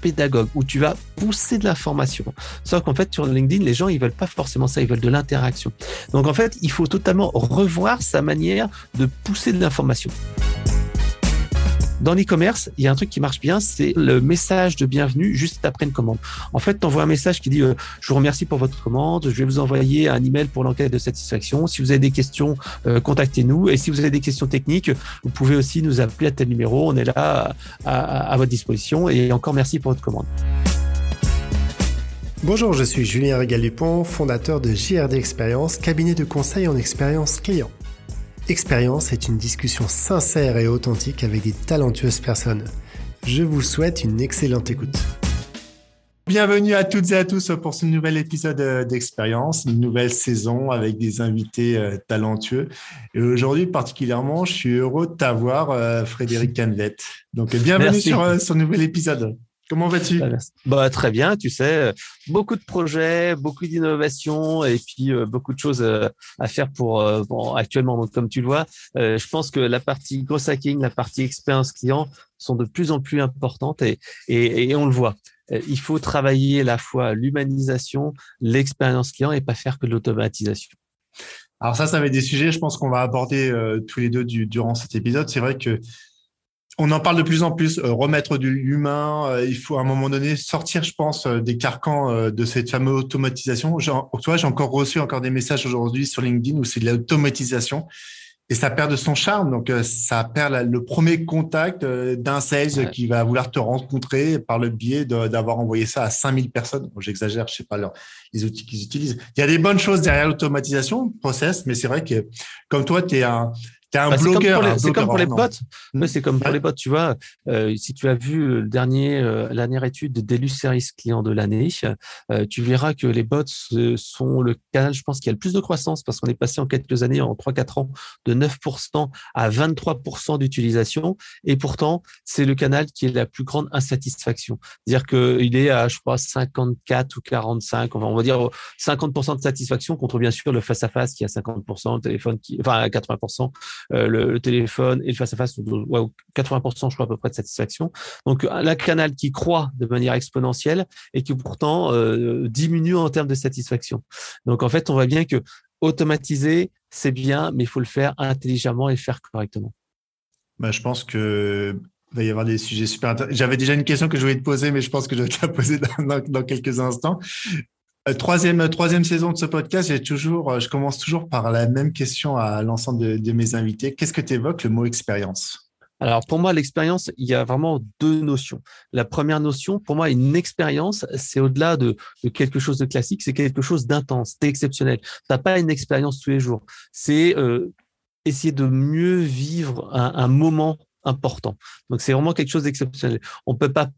pédagogue, où tu vas pousser de l'information. Sauf qu'en fait, sur LinkedIn, les gens, ils veulent pas forcément ça, ils veulent de l'interaction. Donc en fait, il faut totalement revoir sa manière de pousser de l'information. Dans l'e-commerce, il y a un truc qui marche bien, c'est le message de bienvenue juste après une commande. En fait, tu envoies un message qui dit euh, Je vous remercie pour votre commande, je vais vous envoyer un email pour l'enquête de satisfaction. Si vous avez des questions, euh, contactez-nous. Et si vous avez des questions techniques, vous pouvez aussi nous appeler à tel numéro. On est là à, votre disposition. Et encore merci pour votre commande. Bonjour, je suis Julien Régal-Dupont, fondateur de JRD Expérience, cabinet de conseil en expérience client. Expérience est une discussion sincère et authentique avec des talentueuses personnes. Je vous souhaite une excellente écoute. Bienvenue à toutes et à tous pour ce nouvel épisode euh, d'Expérience, une nouvelle saison avec des invités euh, talentueux. Et aujourd'hui, particulièrement, je suis heureux de t'avoir, euh, Frédéric Canvet. Donc, bienvenue sur ce nouvel épisode. Comment vas-tu? Bah, Très bien, tu sais, beaucoup de projets, beaucoup d'innovations et puis euh, beaucoup de choses euh, à faire pour euh, bon, actuellement. Donc, comme tu le vois, je pense que la partie growth hacking, la partie expérience client sont de plus en plus importantes et, et, et on le voit. Il faut travailler à la fois l'humanisation, l'expérience client et pas faire que de l'automatisation. Alors ça, ça va être des sujets, je pense qu'on va aborder tous les deux durant cet épisode. C'est vrai que on en parle de plus en plus, euh, remettre de l'humain. Euh, il faut à un moment donné sortir, je pense, euh, des carcans de cette fameuse automatisation. Genre, toi, j'ai encore reçu encore des messages aujourd'hui sur LinkedIn où c'est de l'automatisation et ça perd de son charme. Donc, ça perd le premier contact d'un sales qui va vouloir te rencontrer par le biais d'avoir envoyé ça à 5000 personnes. J'exagère, je sais pas les outils qu'ils utilisent. Il y a des bonnes choses derrière l'automatisation, process, mais c'est vrai que comme toi, tu es un, bah. C'est comme pour les, potes. c'est comme pour les potes. Tu vois, euh, si tu as vu le dernier, euh, la dernière étude de Delus Service client de l'année, euh, tu verras que les bots sont le canal, je pense, qui a le plus de croissance parce qu'on est passé en quelques années, en 3-4 ans, de 9% à 23% d'utilisation. Et pourtant, c'est le canal qui est la plus grande insatisfaction. C'est-à-dire qu'il est à, je crois, 54 ou 45, on va dire 50% de satisfaction contre bien sûr le face-à-face qui a 50%, le téléphone qui, enfin, à 80%. Euh, le, téléphone et le face-à-face, 80% je crois à peu près de satisfaction. Donc un canal qui croît de manière exponentielle et qui pourtant euh, diminue en termes de satisfaction. Donc en fait, on voit bien que automatiser, c'est bien, mais il faut le faire intelligemment et faire correctement. Bah, je pense que va y avoir des sujets super intéressants. J'avais déjà une question que je voulais te poser, mais je pense que je vais te la poser dans quelques instants. Euh, troisième, troisième saison de ce podcast, j'ai toujours, euh, je commence toujours par la même question à l'ensemble de, mes invités. Qu'est-ce que tu évoques le mot expérience? Alors pour moi, l'expérience, il y a vraiment deux notions. La première notion, pour moi, une expérience, c'est au-delà de, quelque chose de classique, c'est quelque chose d'intense, d'exceptionnel. Tu n'as pas une expérience tous les jours. C'est euh, essayer de mieux vivre un moment important. Donc c'est vraiment quelque chose d'exceptionnel. On peut pas,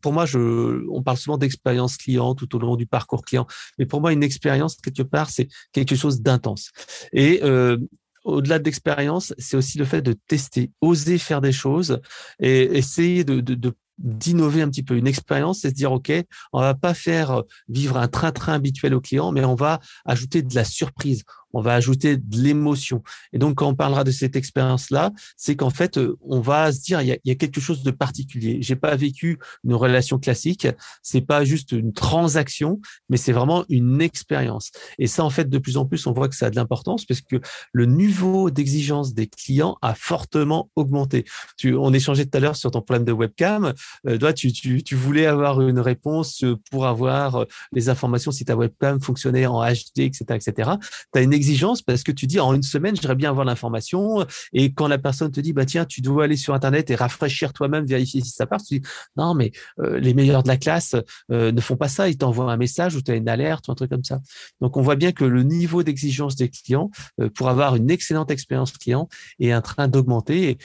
pour moi, je, on parle souvent d'expérience client tout au long du parcours client, mais pour moi une expérience quelque part c'est quelque chose d'intense. Et euh, au-delà d'expérience, c'est aussi le fait de tester, oser faire des choses et essayer de, de, d'innover un petit peu. Une expérience, c'est se dire, OK, on va pas faire vivre un train-train habituel au client, mais on va ajouter de la surprise on va ajouter de l'émotion. Et donc, quand on parlera de cette expérience-là, c'est qu'en fait, euh, on va se dire, il y a, quelque chose de particulier. J'ai pas vécu une relation classique. C'est pas juste une transaction, mais c'est vraiment une expérience. Et ça, en fait, de plus en plus, on voit que ça a de l'importance parce que le niveau d'exigence des clients a fortement augmenté. Tu, on échangeait tout à l'heure sur ton problème de webcam. Euh, toi, tu, tu, tu voulais avoir une réponse pour avoir les informations si ta webcam fonctionnait en HD, etc., etc. Tu as une exigence parce que tu dis en une semaine, j'aimerais bien avoir l'information. Et quand la personne te dit, bah tiens, tu dois aller sur Internet et rafraîchir toi-même, vérifier si ça part, tu dis, non, mais euh, les meilleurs de la classe euh, ne font pas ça. Ils t'envoient un message ou tu as une alerte ou un truc comme ça. Donc, on voit bien que le niveau d'exigence des clients euh, pour avoir une excellente expérience client est en train d'augmenter.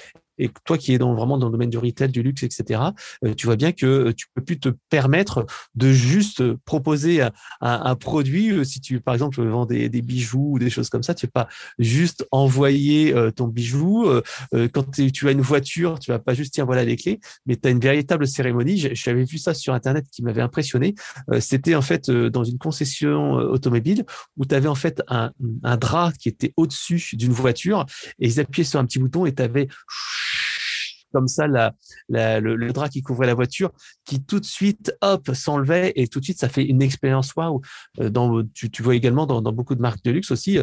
Toi qui es dans, vraiment dans le domaine du retail, du luxe, etc., euh, tu vois bien que euh, tu peux plus te permettre de juste proposer un, produit. Euh, si tu, par exemple, vends des, des, bijoux ou des choses comme ça, tu ne vas pas juste envoyer ton bijou. Quand tu as une voiture, tu vas pas juste, tiens, voilà les clés, mais tu as une véritable cérémonie. J'avais vu ça sur Internet qui m'avait impressionné. C'était en fait dans une concession automobile où tu avais en fait un drap qui était au-dessus d'une voiture et ils appuyaient sur un petit bouton et tu avais comme ça le, drap qui couvrait la voiture, qui tout de suite, hop, s'enlevait et tout de suite, ça fait une expérience waouh. Dans, tu, vois également dans, beaucoup de marques de luxe aussi,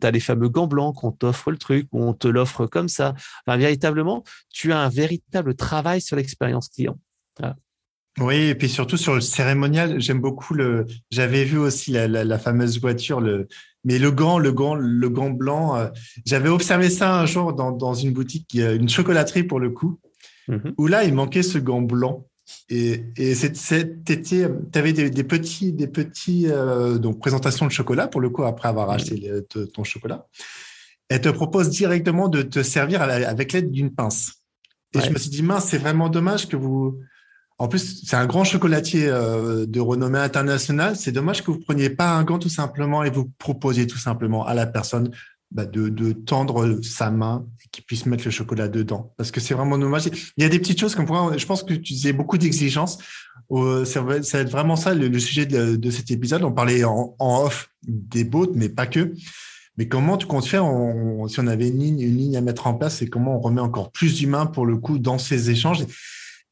tu as les fameux gants blancs qu'on t'offre le truc, on te l'offre comme ça. Enfin, véritablement, tu as un véritable travail sur l'expérience client. Oui, et puis surtout sur le cérémonial, j'aime beaucoup le. J'avais vu aussi la, fameuse voiture, le mais le gant, le gant, le gant blanc. Euh, j'avais observé ça un jour dans, une boutique, une chocolaterie pour le coup, mhm. où là il manquait ce gant blanc. Et, et tu avais des, petits, des petits euh, donc présentations de chocolat pour le coup après avoir mhm. acheté ton chocolat. Elle te propose directement de te servir avec l'aide d'une pince. Et je me suis dit mince, c'est vraiment dommage que vous en plus, c'est un grand chocolatier euh, de renommée internationale. C'est dommage que vous preniez pas un gant tout simplement et vous proposiez tout simplement à la personne bah, de, tendre sa main et qu'il puisse mettre le chocolat dedans. Parce que c'est vraiment dommage. Il y a des petites choses comme Je pense que tu disais beaucoup d'exigences. Euh, être vraiment ça le, sujet de, cet épisode. On parlait en, off des bottes, mais pas que. Mais comment tu comptes faire si on avait une ligne, une ligne à mettre en place et comment on remet encore plus d'humains pour le coup dans ces échanges?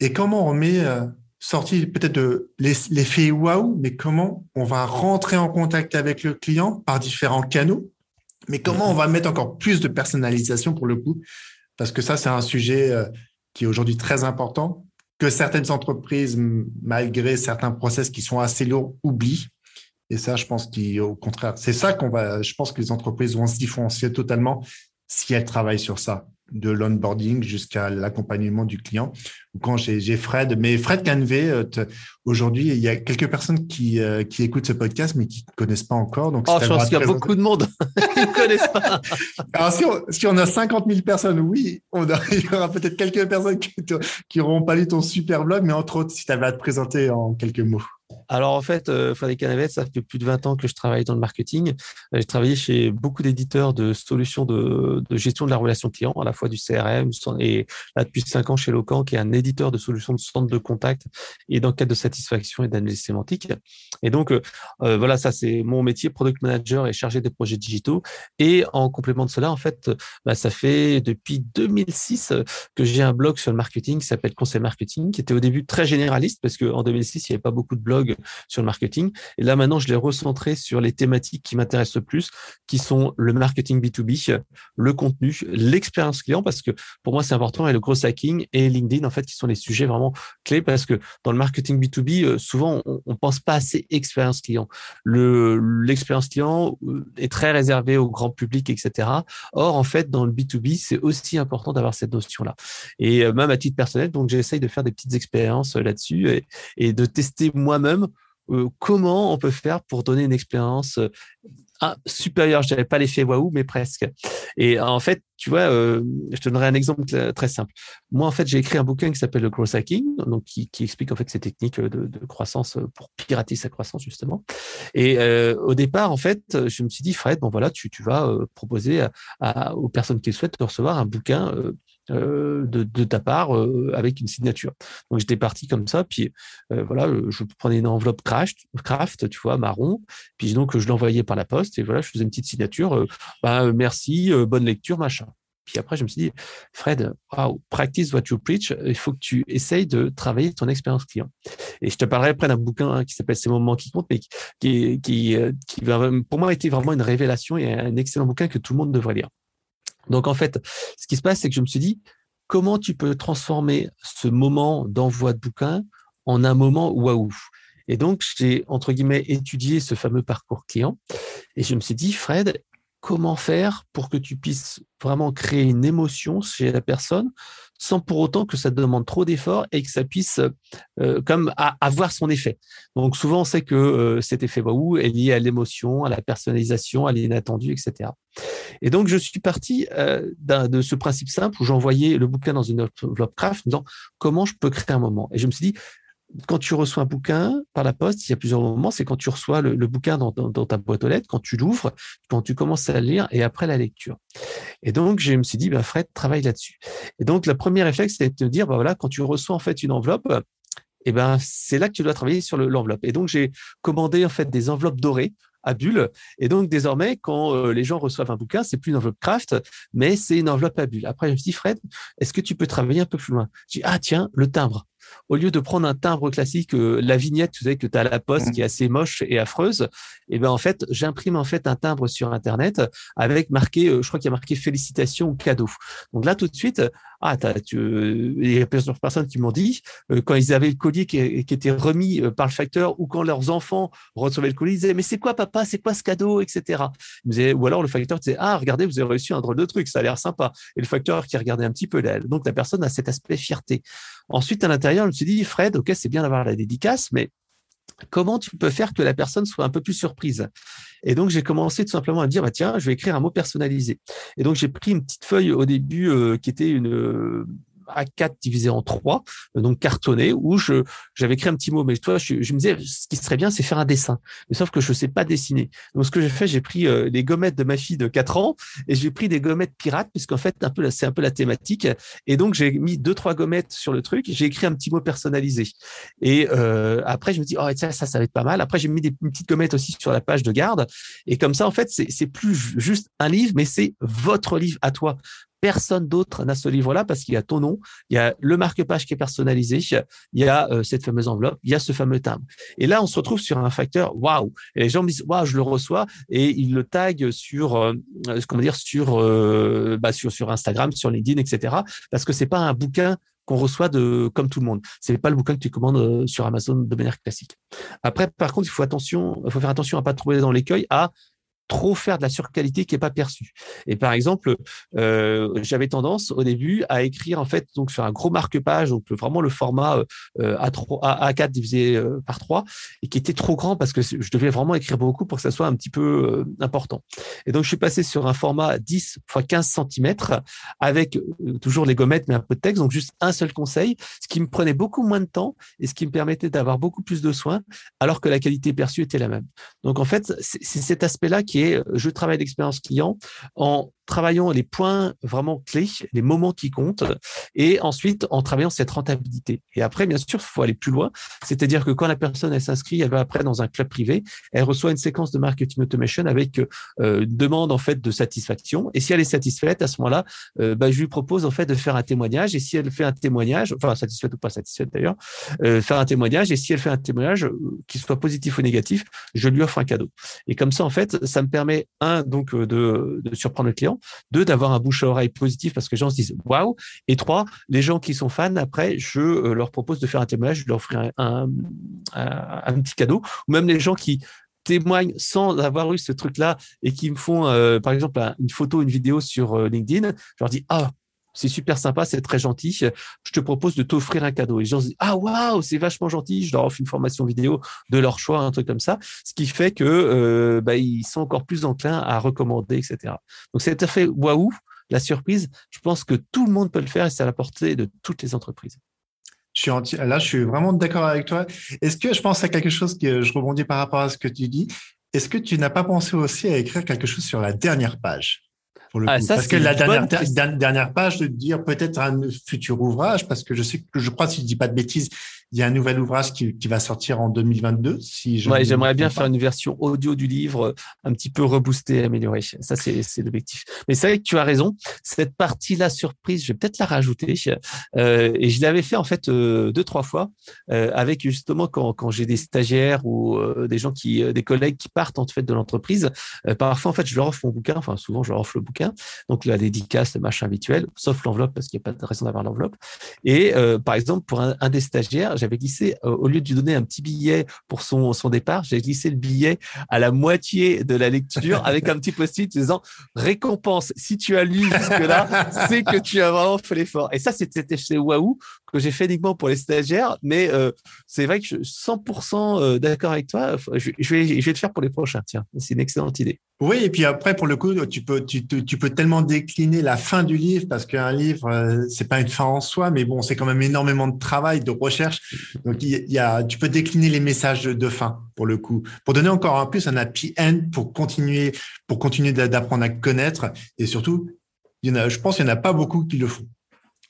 Et comment on met, euh, sorti peut-être de l'effet waouh, mais comment on va rentrer en contact avec le client par différents canaux, mais comment on va mettre encore plus de personnalisation pour le coup, parce que ça, c'est un sujet euh, qui est aujourd'hui très important, que certaines entreprises, malgré certains process qui sont assez lourds, oublient. Et ça, je pense qu'au contraire, c'est ça qu'on va, je pense que les entreprises vont se différencier totalement si elles travaillent sur ça de l'onboarding jusqu'à l'accompagnement du client. Quand j'ai Fred, mais Fred Canvé, euh, aujourd'hui, il y a quelques personnes qui, euh, qui écoutent ce podcast, mais qui ne connaissent pas encore. Donc, oh, je pense qu'il y a beaucoup de monde qui ne connaissent pas. Alors, si on, si on, a 50 000 personnes, oui, on il y aura peut-être quelques personnes qui n'auront pas lu ton super blog, mais entre autres, si tu avais à te présenter en quelques mots. Alors en fait, euh, Frédéric Canavet, ça fait plus de 20 ans que je travaille dans le marketing. J'ai travaillé chez beaucoup d'éditeurs de solutions de, gestion de la relation client, à la fois du CRM et là depuis 5 ans chez Locan, qui est un éditeur de solutions de centre de contact et d'enquête de satisfaction et d'analyse sémantique. Et donc euh, euh, voilà, ça c'est mon métier, product manager et chargé des projets digitaux. Et en complément de cela, en fait, bah, ça fait depuis 2006 que j'ai un blog sur le marketing qui s'appelle Conseil Marketing, qui était au début très généraliste parce qu'en 2006 il n'y avait pas beaucoup de blogs sur le marketing. Et là, maintenant, je l'ai recentré sur les thématiques qui m'intéressent le plus, qui sont le marketing B2B, le contenu, l'expérience client, parce que pour moi, c'est important, et le gros hacking et LinkedIn, en fait, qui sont les sujets vraiment clés, parce que dans le marketing B2B, euh, souvent, on, ne pense pas assez expérience client. Le, l'expérience client euh, est très réservée au grand public, etc. Or, en fait, dans le B2B, c'est aussi important d'avoir cette notion-là. Et euh, même à titre personnel, donc j'essaye de faire des petites expériences là-dessus et de tester moi-même euh, comment on peut faire pour donner une expérience euh, supérieure, je dirais pas l'effet waouh, mais presque. Et en fait, tu vois, euh, je te donnerai un exemple très simple. Moi, en fait, j'ai écrit un bouquin qui s'appelle le growth hacking, donc qui, explique en fait ces techniques de, croissance pour pirater sa croissance justement. Et au départ, en fait, je me suis dit, Fred, bon voilà, tu, tu vas proposer aux personnes qui le souhaitent de recevoir un bouquin euh, de, ta part euh, avec une signature. Donc j'étais parti comme ça, puis euh, voilà, je prenais une enveloppe craft, craft, tu vois, marron, puis donc je l'envoyais par la poste et voilà, je faisais une petite signature. bah, merci, bonne lecture, machin. Puis après, je me suis dit, Fred, wow, practice what you preach. Il faut que tu essayes de travailler ton expérience client. Et je te parlerai après d'un bouquin qui s'appelle Ces moments qui comptent, mais qui, qui, qui, pour moi, a été vraiment une révélation et un excellent bouquin que tout le monde devrait lire. Donc en fait, ce qui se passe, c'est que je me suis dit, comment tu peux transformer ce moment d'envoi de bouquin en un moment waouh? Et donc, j'ai, entre guillemets, étudié ce fameux parcours client. Et je me suis dit, Fred, comment faire pour que tu puisses vraiment créer une émotion chez la personne sans pour autant que ça demande trop d'efforts et que ça puisse euh, comme avoir son effet. Donc souvent on sait que euh, cet effet waouh est lié à l'émotion, à la personnalisation, à l'inattendu, etc. Et donc je suis parti euh, de ce principe simple où j'envoyais le bouquin dans une enveloppe craft en disant comment je peux créer un moment? Et je me suis dit quand tu reçois un bouquin par la poste, il y a plusieurs moments. C'est quand tu reçois le, bouquin dans, ta boîte aux lettres, quand tu l'ouvres, quand tu commences à le lire et après la lecture. Et donc, je me suis dit, ben, Fred, travaille là-dessus. Et donc, le premier réflexe, c'est de te dire, ben, voilà, quand tu reçois en fait une enveloppe, eh ben, c'est là que tu dois travailler sur l'enveloppe. et donc, j'ai commandé en fait des enveloppes dorées à bulles. Et donc, désormais, quand euh, les gens reçoivent un bouquin, c'est plus une enveloppe craft, mais c'est une enveloppe à bulles. Après, je me dis, Fred, est-ce que tu peux travailler un peu plus loin? Je dis, ah tiens, le timbre au lieu de prendre un timbre classique, euh, la vignette, vous savez que tu as la poste mmh. qui est assez moche et affreuse, et eh ben en fait, j'imprime en fait un timbre sur internet avec marqué, euh, je crois qu'il y a marqué félicitations ou cadeau. Donc là tout de suite, ah, tu, il y a plusieurs personnes qui m'ont dit euh, quand ils avaient le collier qui, était remis par le facteur ou quand leurs enfants recevaient le collier, ils disaient mais c'est quoi papa, c'est quoi ce cadeau, etc. ou alors le facteur disait ah regardez vous avez reçu un drôle de truc, ça a l'air sympa. Et le facteur qui regardait un petit peu donc la personne a cet aspect fierté. Ensuite à l'intérieur je me suis dit, Fred, ok, c'est bien d'avoir la dédicace, mais comment tu peux faire que la personne soit un peu plus surprise? Et donc, j'ai commencé tout simplement à dire, bah, tiens, je vais écrire un mot personnalisé. Et donc, j'ai pris une petite feuille au début euh, qui était une, a4 divisé en 3, euh, donc cartonné, où je j'avais écrit un petit mot. Mais toi, je, je, me disais, ce qui serait bien, c'est faire un dessin. Mais sauf que je sais pas dessiner. Donc, ce que j'ai fait, j'ai pris euh, les gommettes de ma fille de 4 ans et j'ai pris des gommettes pirates, puisqu'en fait, un peu c'est un peu la thématique. Et donc, j'ai mis deux trois gommettes sur le truc. J'ai écrit un petit mot personnalisé. Et euh, après, je me dis, oh ça, ça, ça va être pas mal. Après, j'ai mis des petites gommettes aussi sur la page de garde. Et comme ça, en fait, c'est plus juste un livre, mais c'est votre livre à toi. Personne d'autre n'a ce livre-là parce qu'il y a ton nom, il y a le marque-page qui est personnalisé, il y a euh, cette fameuse enveloppe, il y a ce fameux timbre. Et là, on se retrouve sur un facteur waouh. Et les gens me disent waouh, je le reçois et ils le taguent sur, euh, euh, bah, sur Instagram, sur LinkedIn, etc. Parce que c'est pas un bouquin qu'on reçoit de comme tout le monde. C'est pas le bouquin que tu commandes sur Amazon de manière classique. Après, par contre, il faut attention, faut faire attention à pas trouver dans l'écueil à trop faire de la surqualité qui est pas perçue. Et par exemple, euh, j'avais tendance au début à écrire en fait donc sur un gros marque-page, donc vraiment le format euh, A3, A4 divisé euh, par 3, et qui était trop grand parce que je devais vraiment écrire beaucoup pour que ça soit un petit peu euh, important. Et donc je suis passé sur un format 10 x 15 cm avec euh, toujours les gommettes mais un peu de texte, donc juste un seul conseil, ce qui me prenait beaucoup moins de temps et ce qui me permettait d'avoir beaucoup plus de soins, alors que la qualité perçue était la même. Donc en fait, c'est cet aspect-là qui est je travaille d'expérience client en travaillant les points vraiment clés, les moments qui comptent, et ensuite en travaillant cette rentabilité. Et après, bien sûr, il faut aller plus loin, c'est-à-dire que quand la personne elle s'inscrit, elle va après dans un club privé, elle reçoit une séquence de marketing automation avec euh, une demande en fait de satisfaction. Et si elle est satisfaite, à ce moment-là, euh, bah, je lui propose en fait de faire un témoignage. Et si elle fait un témoignage, enfin satisfaite ou pas satisfaite d'ailleurs, euh, faire un témoignage. Et si elle fait un témoignage, euh, qu'il soit positif ou négatif, je lui offre un cadeau. Et comme ça, en fait, ça me permet un donc de, de surprendre le client deux, d'avoir un bouche à oreille positif parce que les gens se disent waouh. Et trois, les gens qui sont fans, après, je euh, leur propose de faire un témoignage, je leur offrir un, un, petit cadeau. Ou même les gens qui témoignent sans avoir eu ce truc-là et qui me font, euh, par exemple, une photo, une vidéo sur euh, LinkedIn, je leur dis ah c'est super sympa, c'est très gentil. Je te propose de t'offrir un cadeau. Et les gens se disent, ah waouh, c'est vachement gentil. Je leur offre une formation vidéo de leur choix, un truc comme ça. Ce qui fait que euh, bah, sont encore plus enclins à recommander, etc. Donc c'est tout fait waouh, la surprise. Je pense que tout le monde peut le faire et c'est à la portée de toutes les entreprises. Je suis là, je suis vraiment d'accord avec toi. Est-ce que je pense à quelque chose que je rebondis par rapport à ce que tu dis? Est-ce que tu n'as pas pensé aussi à écrire quelque chose sur la dernière page? Ah, parce que la dernière, dernière, page de dire peut-être un futur ouvrage, parce que je sais que je crois, si je dis pas de bêtises, il y a un nouvel ouvrage qui, qui va sortir en 2022. Si je ouais, j'aimerais bien faire une version audio du livre un petit peu reboostée, améliorée. Ça, c'est l'objectif. Mais c'est vrai que tu as raison. Cette partie-là, surprise, je vais peut-être la rajouter. Euh, et je l'avais fait en fait euh, deux, trois fois euh, avec justement quand, quand j'ai des stagiaires ou euh, des gens qui, euh, des collègues qui partent en fait de l'entreprise. parfois, en fait, je leur offre mon bouquin. Enfin, souvent, je leur offre le bouquin. Donc la dédicace, le machin habituel, sauf l'enveloppe parce qu'il n'y a pas de raison d'avoir l'enveloppe. Et par exemple, pour un, des stagiaires, j'avais glissé, euh, au lieu de lui donner un petit billet pour son, départ, j'ai glissé le billet à la moitié de la lecture avec un petit post-it disant récompense. Si tu as lu jusque-là, c'est que tu as vraiment fait l'effort. Et ça, c'était chez Waouh que j'ai fait uniquement pour les stagiaires, mais euh, c'est vrai que je suis 100% euh, d'accord avec toi. Je, vais, je vais le faire pour les prochains. Tiens, c'est une excellente idée. Oui, et puis après, pour le coup, tu peux, tu, peux tellement décliner la fin du livre parce qu'un livre, euh, c'est pas une fin en soi, mais bon, c'est quand même énormément de travail, de recherche. Donc, il y a, tu peux décliner les messages de fin pour le coup, pour donner encore un plus un happy end pour continuer, pour continuer d'apprendre à connaître et surtout, il y en a, je pense qu'il n'y en a pas beaucoup qui le font.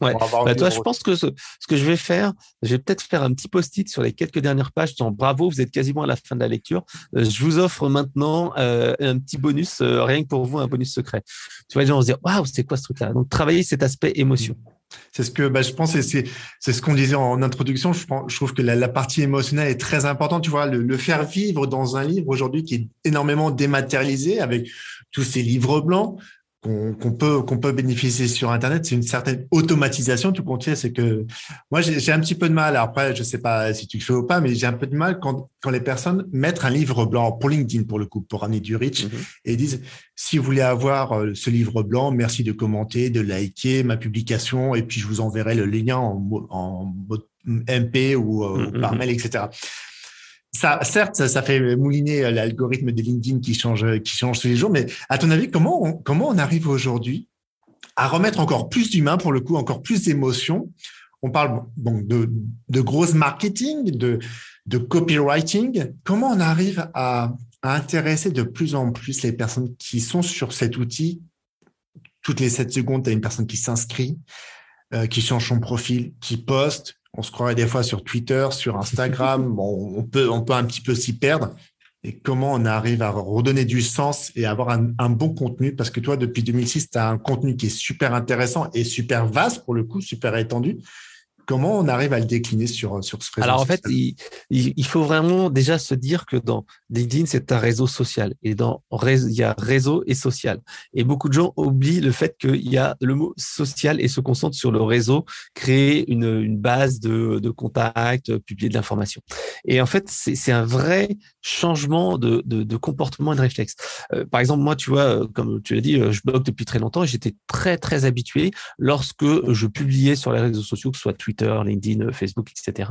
Ouais. Bah, toi, je pense que ce, que je vais faire, je vais peut-être faire un petit post-it sur les quelques dernières pages. Disant, bravo, vous êtes quasiment à la fin de la lecture. Euh, je vous offre maintenant euh, un petit bonus, euh, rien que pour vous, un bonus secret. Tu vois, les gens vont se dire, waouh, c'est quoi ce truc-là? Donc, travailler cet aspect émotion. C'est ce que bah, je pense, c'est c'est ce qu'on disait en introduction. Je, je trouve que la, partie émotionnelle est très importante. Tu vois, le, le faire vivre dans un livre aujourd'hui qui est énormément dématérialisé avec tous ces livres blancs qu'on peut qu'on peut bénéficier sur internet c'est une certaine automatisation tout compte fait c'est que moi j'ai un petit peu de mal après je sais pas si tu le fais ou pas mais j'ai un peu de mal quand quand les personnes mettent un livre blanc pour LinkedIn pour le coup pour amener du reach mm-hmm. et disent si vous voulez avoir euh, ce livre blanc merci de commenter de liker ma publication et puis je vous enverrai le lien en, en MP ou, euh, mm-hmm. par mail etc certes, ça, fait mouliner l'algorithme de LinkedIn qui change, qui change tous les jours. Mais à ton avis, comment on, arrive aujourd'hui à remettre encore plus d'humains, pour le coup, encore plus d'émotions? On parle donc de, de gros marketing, de, de copywriting. Comment on arrive à, intéresser de plus en plus les personnes qui sont sur cet outil? Toutes les 7 secondes, tu as une personne qui s'inscrit, euh, qui change son profil, qui poste, on se croirait des fois sur Twitter, sur Instagram. bon, on peut, on peut un petit peu s'y perdre. Et comment on arrive à redonner du sens et avoir un, un bon contenu? Parce que toi, depuis 2006, tu as un contenu qui est super intéressant et super vaste pour le coup, super étendu. Comment on arrive à le décliner sur, sur ce réseau Alors en fait, il, il, faut vraiment déjà se dire que dans LinkedIn, c'est un réseau social. Et dans il y a réseau et social. Et beaucoup de gens oublient le fait qu'il y a le mot social et se concentrent sur le réseau, créer une, une base de, de contacts, publier de l'information. Et en fait, c'est un vrai changement de, de, de, comportement et de réflexe. Euh, par exemple, moi, tu vois, euh, comme tu l'as dit, euh, je blogue depuis très longtemps et j'étais très, très habitué lorsque je publiais sur les réseaux sociaux, que ce soit Twitter, LinkedIn, Facebook, etc.,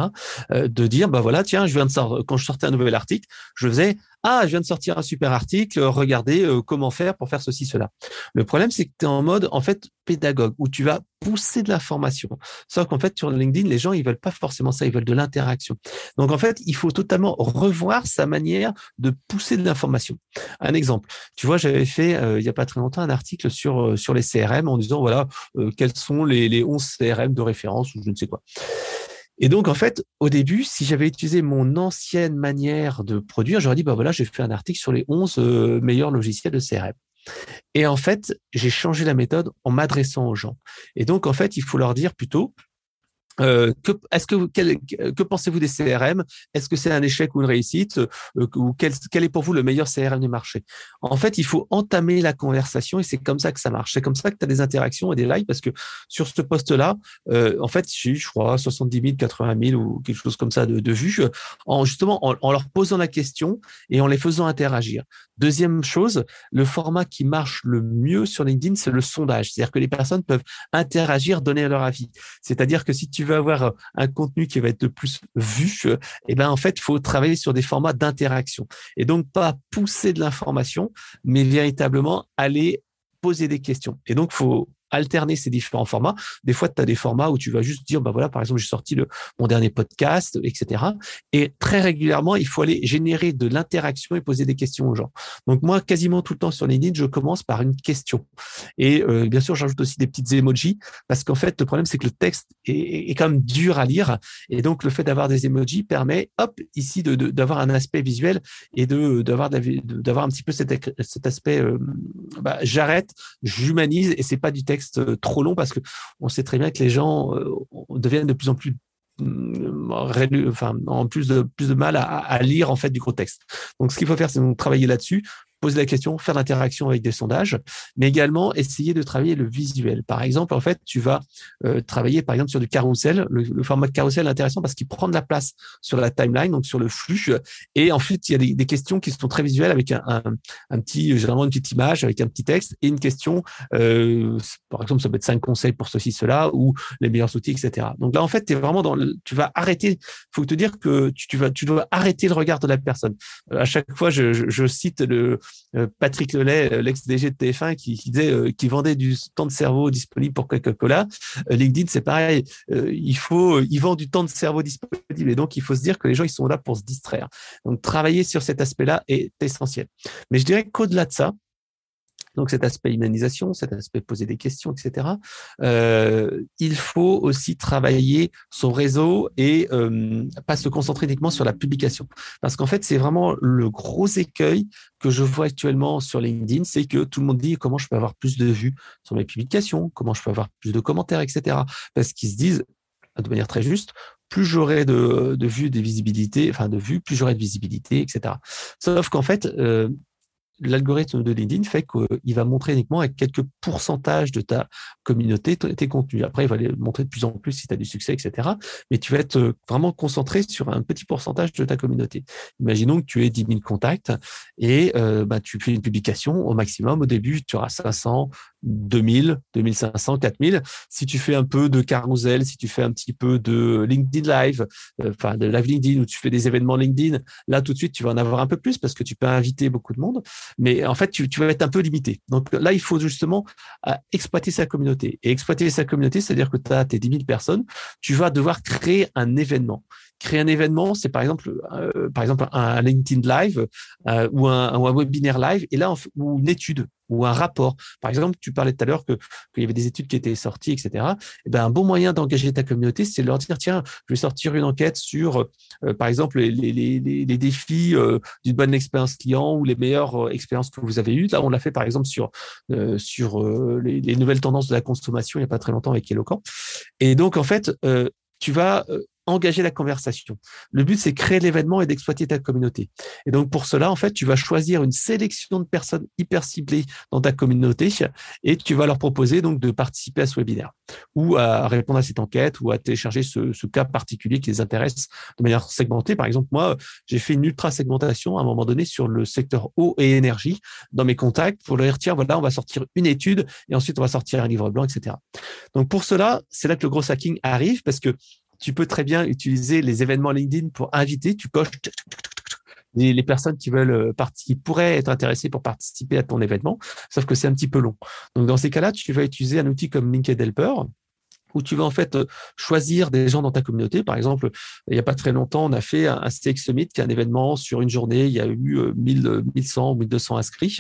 euh, de dire, bah voilà, tiens, je viens de sortir, quand je sortais un nouvel article, je faisais, ah, je viens de sortir un super article, regardez euh, comment faire pour faire ceci, cela. Le problème, c'est que tu es en mode, en fait, pédagogue, où tu vas pousser de l'information. Sauf qu'en fait, sur LinkedIn, les gens, ils veulent pas forcément ça, ils veulent de l'interaction. Donc, en fait, il faut totalement revoir sa manière de pousser de l'information. Un exemple, tu vois, j'avais fait, euh, il y a pas très longtemps, un article sur, sur les CRM en disant, voilà, quels sont les, les 11 CRM de référence ou je ne sais quoi. Et donc, en fait, au début, si j'avais utilisé mon ancienne manière de produire, j'aurais dit, bah voilà, j'ai fait un article sur les 11 euh, meilleurs logiciels de CRM. Et en fait, j'ai changé la méthode en m'adressant aux gens. Et donc, en fait, il faut leur dire plutôt, euh, que, est-ce que, que pensez-vous des CRM Est-ce que c'est un échec ou une réussite? Euh, Ou quel, est pour vous le meilleur CRM du marché? En fait, il faut entamer la conversation et c'est comme ça que ça marche. C'est comme ça que tu as des interactions et des likes parce que sur ce poste-là, euh, en fait, j'ai je crois, 70 000, 80 000 ou quelque chose comme ça de, vues, en justement en, en, leur posant la question et en les faisant interagir. Deuxième chose, le format qui marche le mieux sur LinkedIn, c'est le sondage. C'est-à-dire que les personnes peuvent interagir, donner leur avis. C'est-à-dire que si tu veux avoir un contenu qui va être le plus vu, eh ben en fait, il faut travailler sur des formats d'interaction et donc pas pousser de l'information, mais véritablement aller poser des questions. Et donc, faut alterner ces différents formats. Des fois, tu as des formats où tu vas juste dire, bah voilà, par exemple, j'ai sorti le, mon dernier podcast, etc. Et très régulièrement, il faut aller générer de l'interaction et poser des questions aux gens. Donc moi, quasiment tout le temps sur LinkedIn, je commence par une question. Et euh, bien sûr, j'ajoute aussi des petites emojis parce qu'en fait, le problème, c'est que le texte est, est, quand même dur à lire. Et donc, le fait d'avoir des emojis permet, hop, ici, d'avoir de, un aspect visuel et d'avoir d'avoir un petit peu cet, cet aspect, euh, bah, j'arrête, j'humanise et c'est pas du texte euh, trop long parce que on sait très bien que les gens euh, deviennent de plus en plus mm, enfin, en plus de plus de mal à, lire en fait du contexte. Donc ce qu'il faut faire, c'est travailler là-dessus poser la question, faire l'interaction avec des sondages, mais également essayer de travailler le visuel. Par exemple, en fait, tu vas euh, travailler par exemple sur du carrousel. Le, format de carrousel est intéressant parce qu'il prend de la place sur la timeline, donc sur le flux. Et ensuite, il y a des, questions qui sont très visuelles avec un, petit, généralement une petite image avec un petit texte et une question. Euh, par exemple, ça peut être cinq conseils pour ceci, cela ou les meilleurs outils, etc. Donc là, en fait, es vraiment dans tu vas arrêter. Faut te dire que tu, tu vas, tu dois arrêter le regard de la personne. Euh, à chaque fois, je, cite le Patrick Lelay, euh, l'ex-DG de TF1, qui, disait, euh, vendait du temps de cerveau disponible pour Coca-Cola. LinkedIn, c'est pareil. il faut, il vend du temps de cerveau disponible. Et donc, il faut se dire que les gens, ils sont là pour se distraire. Donc, travailler sur cet aspect-là est essentiel. Mais je dirais qu'au-delà de ça, Donc cet aspect humanisation, cet aspect poser des questions, etc. Euh, il faut aussi travailler son réseau et euh, pas se concentrer uniquement sur la publication. Parce qu'en fait, c'est vraiment le gros écueil que je vois actuellement sur LinkedIn, c'est que tout le monde dit comment je peux avoir plus de vues sur mes publications, comment je peux avoir plus de commentaires, etc. Parce qu'ils se disent, de manière très juste, plus j'aurai de, vues, de visibilité, enfin de vues, plus j'aurai de visibilité, etc. Sauf qu'en fait, euh, l'algorithme de LinkedIn fait qu'il va montrer uniquement avec quelques pourcentages de ta communauté tes contenus. Après, il va les montrer de plus en plus si tu as du succès, etc. Mais tu vas être euh, vraiment concentré sur un petit pourcentage de ta communauté. Imaginons que tu aies 10 000 contacts et euh, bah, tu fais une publication au maximum. Au début, tu auras 500, 2000, 2500, 4000. Si tu fais un peu de carousel, si tu fais un petit peu de LinkedIn Live, euh, enfin de Live LinkedIn, ou tu fais des événements LinkedIn, là tout de suite, tu vas en avoir un peu plus parce que tu peux inviter beaucoup de monde. Mais en fait, tu, vas être un peu limité. Donc là, il faut justement euh, exploiter sa communauté. Et exploiter sa communauté, c'est-à-dire que tu as tes 10 000 personnes, tu vas devoir créer un événement créer un événement, c'est par exemple, euh, par exemple un LinkedIn Live euh, ou, un, un, webinaire live, et là, ou une étude ou un rapport. Par exemple, tu parlais tout à l'heure qu'il y avait des études qui étaient sorties, etc. Et eh ben, un bon moyen d'engager ta communauté, c'est de leur dire tiens, je vais sortir une enquête sur, euh, par exemple, les, les, les, défis d'une bonne expérience client ou les meilleures expériences que vous avez eues. Là, on l'a fait par exemple sur sur les, les, nouvelles tendances de la consommation il n'y a pas très longtemps avec Eloquent. Et donc en fait, tu vas engager la conversation. Le but, c'est créer l'événement et d'exploiter ta communauté. Et donc, pour cela, en fait, tu vas choisir une sélection de personnes hyper ciblées dans ta communauté et tu vas leur proposer donc de participer à ce webinaire ou à répondre à cette enquête ou à télécharger ce, cas particulier qui les intéresse de manière segmentée. Par exemple, moi, j'ai fait une ultra segmentation à un moment donné sur le secteur eau et énergie dans mes contacts pour leur dire, tiens, voilà, on va sortir une étude et ensuite on va sortir un livre blanc, etc. Donc, pour cela, c'est là que le gros hacking arrive parce que tu peux très bien utiliser les événements LinkedIn pour inviter. Tu coches les, personnes qui veulent euh, qui pourraient être intéressées pour participer à ton événement, sauf que c'est un petit peu long. Donc dans ces cas-là, tu vas utiliser un outil comme LinkedIn Helper où tu vas en fait euh, choisir des gens dans ta communauté. Par exemple, il n'y a pas très longtemps, on a fait un Steak Summit, qui est un événement sur une journée. Il y a eu 1000, 1100 ou 1200 inscrits.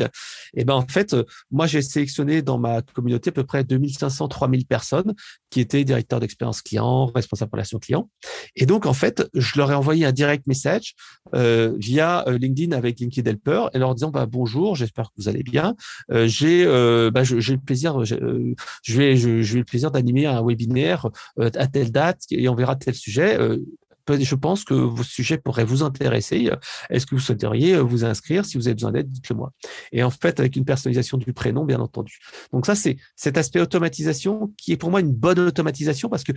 Et ben en fait, euh, moi j'ai sélectionné dans ma communauté à peu près 2500, 3000 personnes qui étaient directeurs d'expérience client, responsables de relations clients. Et donc en fait, je leur ai envoyé un direct message euh, via LinkedIn avec LinkedIn Helper et leur disant bah, bonjour, j'espère que vous allez bien. j'ai bah, j'ai le plaisir, je vais je vais le plaisir d'animer un webinaire euh, à telle date et on verra tel sujet euh, je pense que vos sujets pourraient vous intéresser. Est-ce que vous souhaiteriez vous inscrire Si vous avez besoin d'aide, dites-le moi. Et en fait, avec une personnalisation du prénom, bien entendu. Donc ça, c'est cet aspect automatisation qui est pour moi une bonne automatisation parce que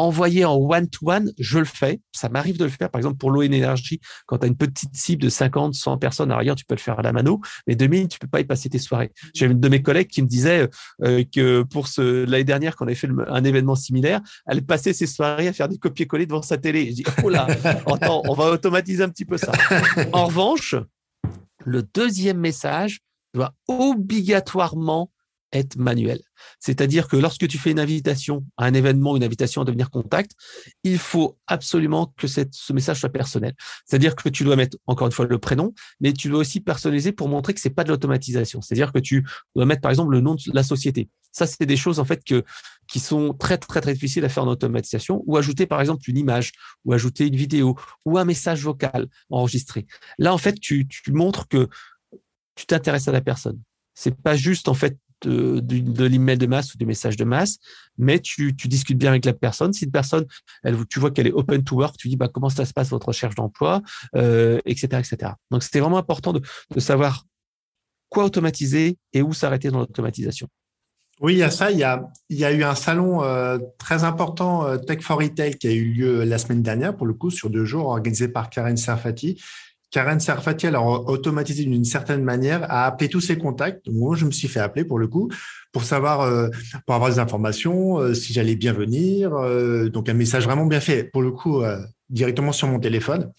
envoyer en one-to-one, je le fais. Ça m'arrive de le faire, par exemple, pour l'eau et l'énergie. Quand tu as une petite cible de 50, 100 personnes, à rien, tu peux le faire à la mano, mais 2000, tu peux pas y passer tes soirées. J'avais une de mes collègues qui me disait euh, que pour ce, l'année dernière, quand on avait fait un événement similaire, elle passait ses soirées à faire des copier-coller devant sa télé. Je dis, oh là, attends, on va automatiser un petit peu ça. En revanche, le deuxième message doit obligatoirement être manuel. C'est-à-dire que lorsque tu fais une invitation à un événement, une invitation à devenir contact, il faut absolument que ce message soit personnel. C'est-à-dire que tu dois mettre encore une fois le prénom, mais tu dois aussi personnaliser pour montrer que c'est pas de l'automatisation. C'est-à-dire que tu dois mettre par exemple le nom de la société. Ça, c'est des choses en fait que qui sont très très très difficiles à faire en automatisation. Ou ajouter par exemple une image, ou ajouter une vidéo, ou un message vocal enregistré. Là, en fait, tu, tu montres que tu t'intéresses à la personne. C'est pas juste en fait de, l'email de masse ou du message de masse, mais tu, tu, discutes bien avec la personne. Si une personne, tu vois qu'elle est open to work, tu dis bah, comment ça se passe votre recherche d'emploi, euh, etc., etc. Donc c'était vraiment important de, de savoir quoi automatiser et où s'arrêter dans l'automatisation. Oui, il y a ça. Il y a, il y a eu un salon euh, très important, euh, Tech for Retail, qui a eu lieu la semaine dernière, pour le coup, sur deux jours, organisé par Karen Serfati. Karen Serfati, alors automatisé d'une certaine manière, a appelé tous ses contacts. Moi, je me suis fait appeler pour le coup, pour savoir, euh, pour avoir des informations, euh, si j'allais bien venir. Euh, donc, un message vraiment bien fait, pour le coup, directement sur mon téléphone,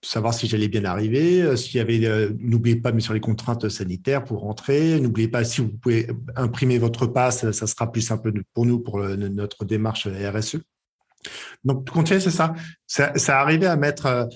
pour savoir si j'allais bien arriver, n'oubliez pas, mais sur les contraintes sanitaires pour rentrer. N'oubliez pas, si vous pouvez imprimer votre passe, ça sera plus simple pour nous, pour notre démarche RSE. Donc, tout compte c'est ça. ça. Ça arrivait à mettre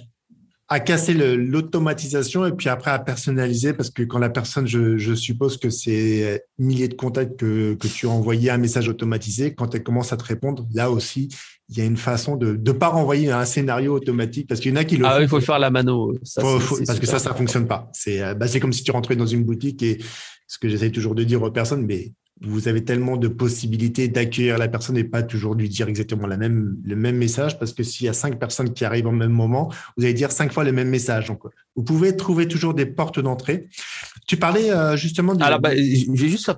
à casser l'automatisation et puis après à personnaliser parce que quand la personne, je, suppose que c'est milliers de contacts que, que tu as envoyé un message automatisé, quand elle commence à te répondre, là aussi, il y a une façon de ne pas renvoyer un scénario automatique parce qu'il y en a qui le ah, il faut faire la mano. parce que ça, ça fonctionne pas. C'est bah, comme si tu rentrais dans une boutique et ce que j'essaie toujours de dire aux personnes, mais vous avez tellement de possibilités d'accueillir la personne et pas toujours lui dire exactement la même, le même message, parce que s'il y a cinq personnes qui arrivent au même moment, vous allez dire cinq fois le même message. Donc, vous pouvez trouver toujours des portes d'entrée. Tu parlais euh, justement de... Alors, bah, je vais juste faire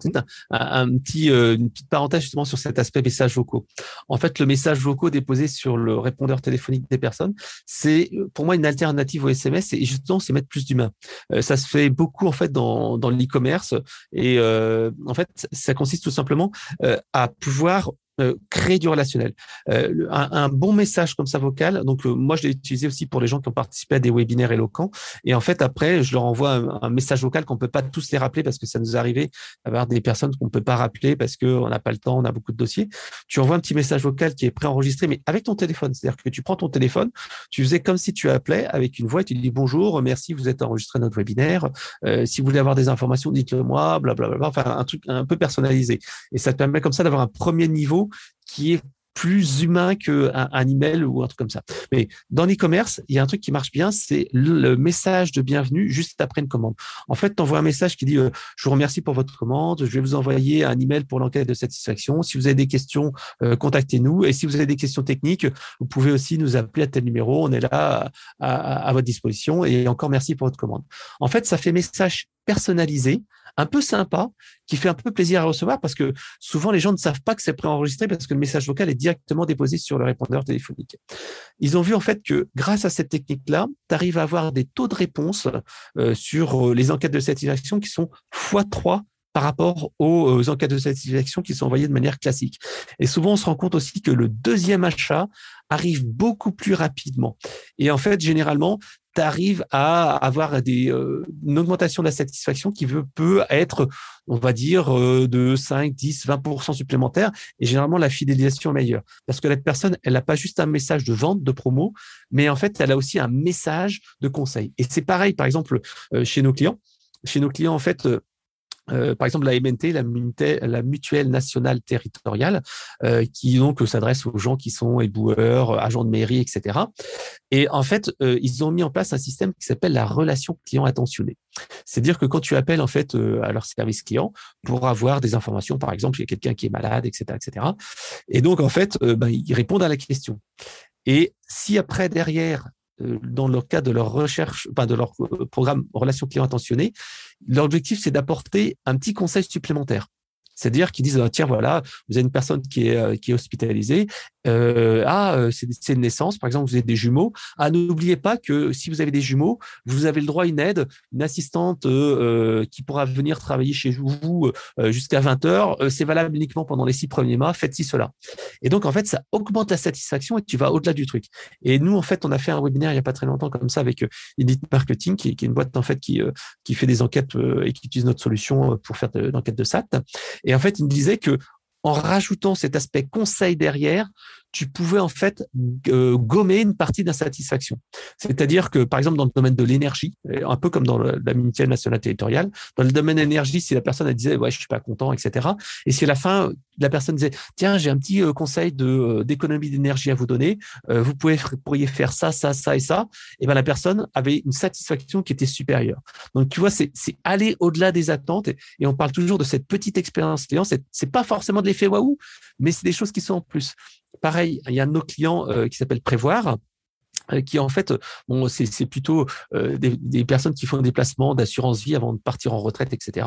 un, petit, euh, une petite parenthèse justement sur cet aspect message vocaux. En fait, le message vocaux déposé sur le répondeur téléphonique des personnes, c'est pour moi une alternative au SMS et justement, c'est mettre plus d'humain. Euh, ça se fait beaucoup en fait dans, dans l'e-commerce et en fait, ça consiste tout simplement euh, à pouvoir euh, créer du relationnel. Euh, un, bon message comme ça vocal, donc euh, moi je l'ai utilisé aussi pour les gens qui ont participé à des webinaires éloquents. Et en fait, après, je leur envoie un, message vocal qu'on peut pas tous les rappeler parce que ça nous est arrivé d'avoir des personnes qu'on peut pas rappeler parce qu'on n'a pas le temps, on a beaucoup de dossiers. Tu envoies un petit message vocal qui est préenregistré, mais avec ton téléphone. C'est-à-dire que tu prends ton téléphone, tu faisais comme si tu appelais avec une voix et tu dis bonjour, merci, vous êtes enregistré notre webinaire. si vous voulez avoir des informations, dites-le moi, blablabla. Enfin, un truc un peu personnalisé. Et ça te permet comme ça d'avoir un premier niveau qui est plus humain qu'un un email ou un truc comme ça. Mais dans l'e-commerce, il y a un truc qui marche bien, c'est le, message de bienvenue juste après une commande. En fait, tu envoies un message qui dit euh, Je vous remercie pour votre commande, je vais vous envoyer un email pour l'enquête de satisfaction. Si vous avez des questions, euh, contactez-nous. Et si vous avez des questions techniques, vous pouvez aussi nous appeler à tel numéro. On est là à votre disposition. Et encore merci pour votre commande. En fait, ça fait message personnalisé un peu sympa, qui fait un peu plaisir à recevoir parce que souvent les gens ne savent pas que c'est préenregistré parce que le message vocal est directement déposé sur le répondeur téléphonique. Ils ont vu en fait que grâce à cette technique-là, tu arrives à avoir des taux de réponse euh, sur euh, les enquêtes de satisfaction qui sont x3 par rapport aux euh, enquêtes de satisfaction qui sont envoyées de manière classique. Et souvent, on se rend compte aussi que le deuxième achat arrive beaucoup plus rapidement. Et en fait, généralement, tu arrives à avoir des, euh, une augmentation de la satisfaction qui veut, peut être, on va dire, euh, de 5, 10, 20% supplémentaires. Et généralement, la fidélisation est meilleure. Parce que la personne, elle n'a pas juste un message de vente, de promo, mais en fait, elle a aussi un message de conseil. Et c'est pareil, par exemple, euh, chez nos clients. Chez nos clients, en fait, euh, par exemple, la MNT, la, mutuelle nationale territoriale, euh, qui donc s'adresse aux gens qui sont éboueurs, agents de mairie, etc. Et en fait, euh, ils ont mis en place un système qui s'appelle la relation client attentionné. C'est-à-dire que quand tu appelles en fait à leur service client pour avoir des informations, par exemple, il y a quelqu'un qui est malade, etc., etc. Et donc en fait, ben, ils répondent à la question. Et si après derrière euh, dans le cadre de leur recherche, de leur euh, programme relation client attentionné, l'objectif c'est d'apporter un petit conseil supplémentaire. C'est-à-dire qu'ils disent, ah, tiens, voilà, vous avez une personne qui est, euh, hospitalisée. Euh, ah, euh, c'est une naissance, par exemple, vous avez des jumeaux. Ah, n'oubliez pas que si vous avez des jumeaux, vous avez le droit à une aide, une assistante qui pourra venir travailler chez vous jusqu'à 20 heures. c'est valable uniquement pendant les six premiers mois. Faites-ci, cela. Et donc, en fait, ça augmente la satisfaction et tu vas au-delà du truc. Et nous, en fait, on a fait un webinaire il n'y a pas très longtemps comme ça avec Elite Marketing, qui, est une boîte, en fait, qui, fait des enquêtes et qui utilise notre solution pour faire de l'enquête de SAT. En fait, il me disait que en rajoutant cet aspect conseil derrière, tu pouvais en fait euh, gommer une partie d'insatisfaction. C'est-à-dire que, par exemple, dans le domaine de l'énergie, un peu comme dans la mutuelle nationale territoriale, dans le domaine de l'énergie, si la personne disait ouais je suis pas content, etc. Et si à la fin la personne disait tiens j'ai un petit euh, conseil de euh, d'économie d'énergie à vous donner, vous pouvez pourriez faire ça, ça, ça et ça, et ben la personne avait une satisfaction qui était supérieure. Donc tu vois c'est c'est aller au-delà des attentes et, et, on parle toujours de cette petite expérience client. C'est c'est pas forcément de l'effet waouh, mais c'est des choses qui sont en plus. Pareil, il y a un de nos clients euh, qui s'appelle Prévoir, qui en fait, bon, c'est plutôt euh, des, personnes qui font un déplacement d'assurance vie avant de partir en retraite, etc.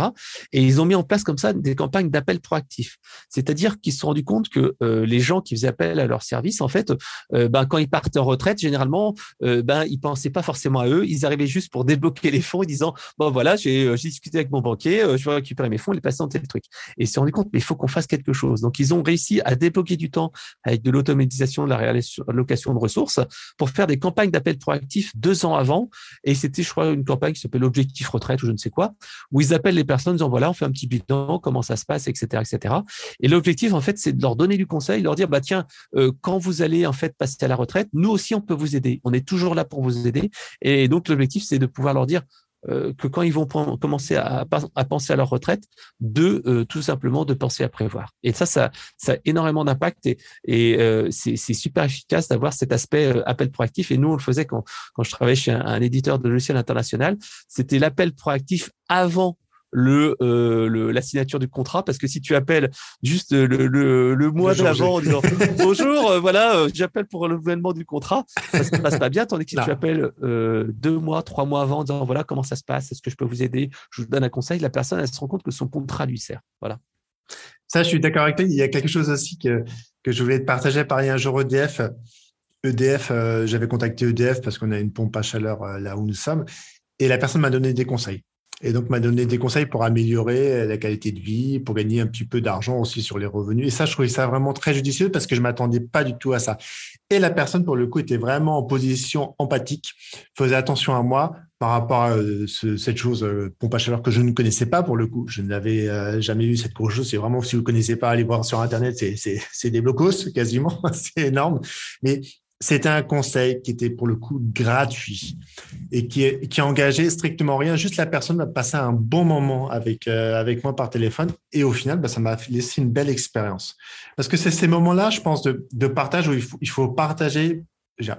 Et ils ont mis en place comme ça des campagnes d'appel proactif. C'est-à-dire qu'ils se sont rendus compte que euh, les gens qui faisaient appel à leur service, en fait, ben, quand ils partent en retraite, généralement, ben, ils pensaient pas forcément à eux. Ils arrivaient juste pour débloquer les fonds en disant, bon, voilà, j'ai discuté avec mon banquier, je vais récupérer mes fonds, les dans tel truc. Et ils se sont rendus compte, mais il faut qu'on fasse quelque chose. Donc, ils ont réussi à débloquer du temps avec de l'automatisation de la réallocation de ressources pour faire des des campagnes d'appel proactif deux ans avant, et c'était, je crois, une campagne qui s'appelle l'objectif retraite ou je ne sais quoi, où ils appellent les personnes en disant voilà, on fait un petit bilan, comment ça se passe, etc., etc. Et l'objectif, en fait, c'est de leur donner du conseil, leur dire bah tiens, euh, quand vous allez en fait passer à la retraite, nous aussi on peut vous aider. On est toujours là pour vous aider. Et donc l'objectif, c'est de pouvoir leur dire que quand ils vont commencer à, penser à leur retraite, de euh, tout simplement de penser à prévoir. Et ça, ça, ça a énormément d'impact et, et euh, c'est super efficace d'avoir cet aspect appel proactif. Et nous, on le faisait quand, quand je travaillais chez un, un éditeur de logiciels international. C'était l'appel proactif avant le, euh, le, la signature du contrat parce que si tu appelles juste le, le, le mois d'avant en disant bonjour, euh, voilà, euh, j'appelle pour le renouvellement du contrat, ça se passe pas bien. Tandis que si tu appelles deux mois, trois mois avant en disant voilà comment ça se passe, est-ce que je peux vous aider, je vous donne un conseil, la personne elle se rend compte que son contrat lui sert. Voilà. Ça, je suis d'accord avec toi. Il y a quelque chose aussi que, que je voulais te partager par un jour EDF. EDF, j'avais contacté EDF parce qu'on a une pompe à chaleur là où nous sommes et la personne m'a donné des conseils et donc m'a donné des conseils pour améliorer la qualité de vie, pour gagner un petit peu d'argent aussi sur les revenus. Et ça, je trouvais ça vraiment très judicieux parce que je m'attendais pas du tout à ça. Et la personne, pour le coup, était vraiment en position empathique, faisait attention à moi par rapport à euh, cette chose euh, pompe à chaleur que je ne connaissais pas pour le coup. Je n'avais euh, jamais vu cette grosse chose. C'est vraiment, si vous ne connaissez pas, allez voir sur Internet, c'est des blocos quasiment, c'est énorme. Mais c'était un conseil qui était pour le coup gratuit et qui, qui engageait strictement rien. Juste la personne va passer un bon moment avec, euh, avec moi par téléphone et au final, bah, ça m'a laissé une belle expérience. Parce que c'est ces moments-là, je pense, de, de, partage où il faut, il faut partager,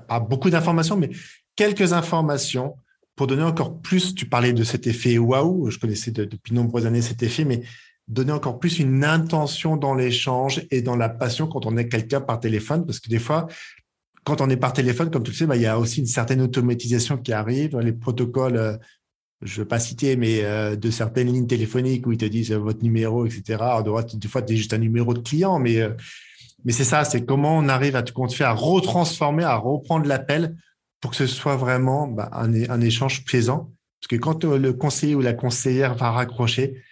pas beaucoup d'informations, mais quelques informations pour donner encore plus. Tu parlais de cet effet waouh, je connaissais depuis de nombreuses années cet effet, mais donner encore plus une intention dans l'échange et dans la passion quand on est quelqu'un par téléphone, parce que des fois, quand on est par téléphone, comme tu le sais, bah, il y a aussi une certaine automatisation qui arrive. Les protocoles, euh, je ne veux pas citer, mais euh, de certaines lignes téléphoniques où ils te disent euh, votre numéro, etc. Alors, des fois, tu es juste un numéro de client, mais, c'est ça, c'est comment on arrive à te à retransformer, à reprendre l'appel pour que ce soit vraiment bah, un, échange plaisant. Parce que quand le conseiller ou la conseillère va raccrocher,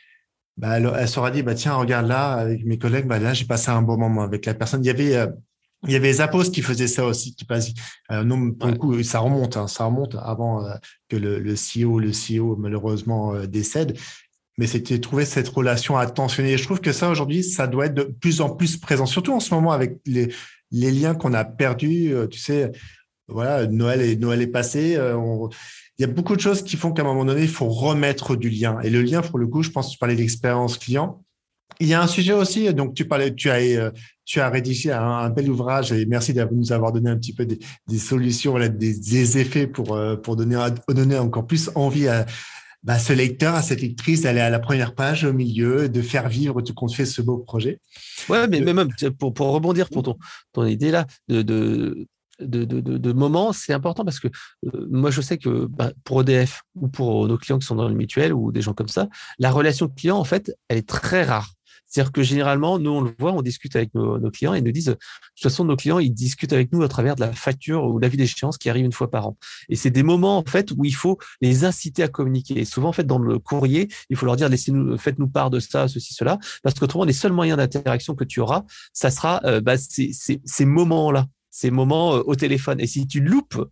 bah, elle, elle sera dit, tiens, regarde là, avec mes collègues, là, j'ai passé un bon moment avec la personne. Il y avait il y avait Zappos qui faisait ça aussi, qui passe. Euh, non, pour le coup, ça remonte, hein, ça remonte avant euh, que le, le CEO, le CEO malheureusement euh, décède. Mais c'était trouver cette relation attentionnée. je trouve que ça aujourd'hui, ça doit être de plus en plus présent, surtout en ce moment avec les, les liens qu'on a perdus. tu sais, voilà, Noël est Noël est passé. il y a beaucoup de choses qui font qu'à un moment donné, il faut remettre du lien. Et le lien, pour le coup, je pense que tu parlais d'expérience client. Il y a un sujet aussi, donc tu parlais, tu as tu as rédigé un, bel ouvrage et merci de nous avoir donné un petit peu des, solutions, des, des, effets pour, euh, pour donner, donner encore plus envie à, bah, ce lecteur, à cette lectrice d'aller à la première page, au milieu, de faire vivre tout compte fait ce beau projet. Ouais, mais, même pour, pour rebondir pour ton, ton idée là de, de, de, de, de moments, c'est important parce que euh, moi, je sais que bah, pour EDF ou pour nos clients qui sont dans le mutuel ou des gens comme ça, la relation client, en fait, elle est très rare. C'est-à-dire que généralement, nous, on le voit, on discute avec nos, clients et ils nous disent, de toute façon, nos clients, ils discutent avec nous à travers de la facture ou l'avis d'échéance qui arrive une fois par an. Et c'est des moments, en fait, où il faut les inciter à communiquer. Et souvent, en fait, dans le courrier, il faut leur dire, laissez-nous, faites-nous part de ça, ceci, cela, parce qu'autrement, les seuls moyens d'interaction que tu auras, ça sera euh, bah, ces, moments-là, ces moments euh, au téléphone. Et si tu loupes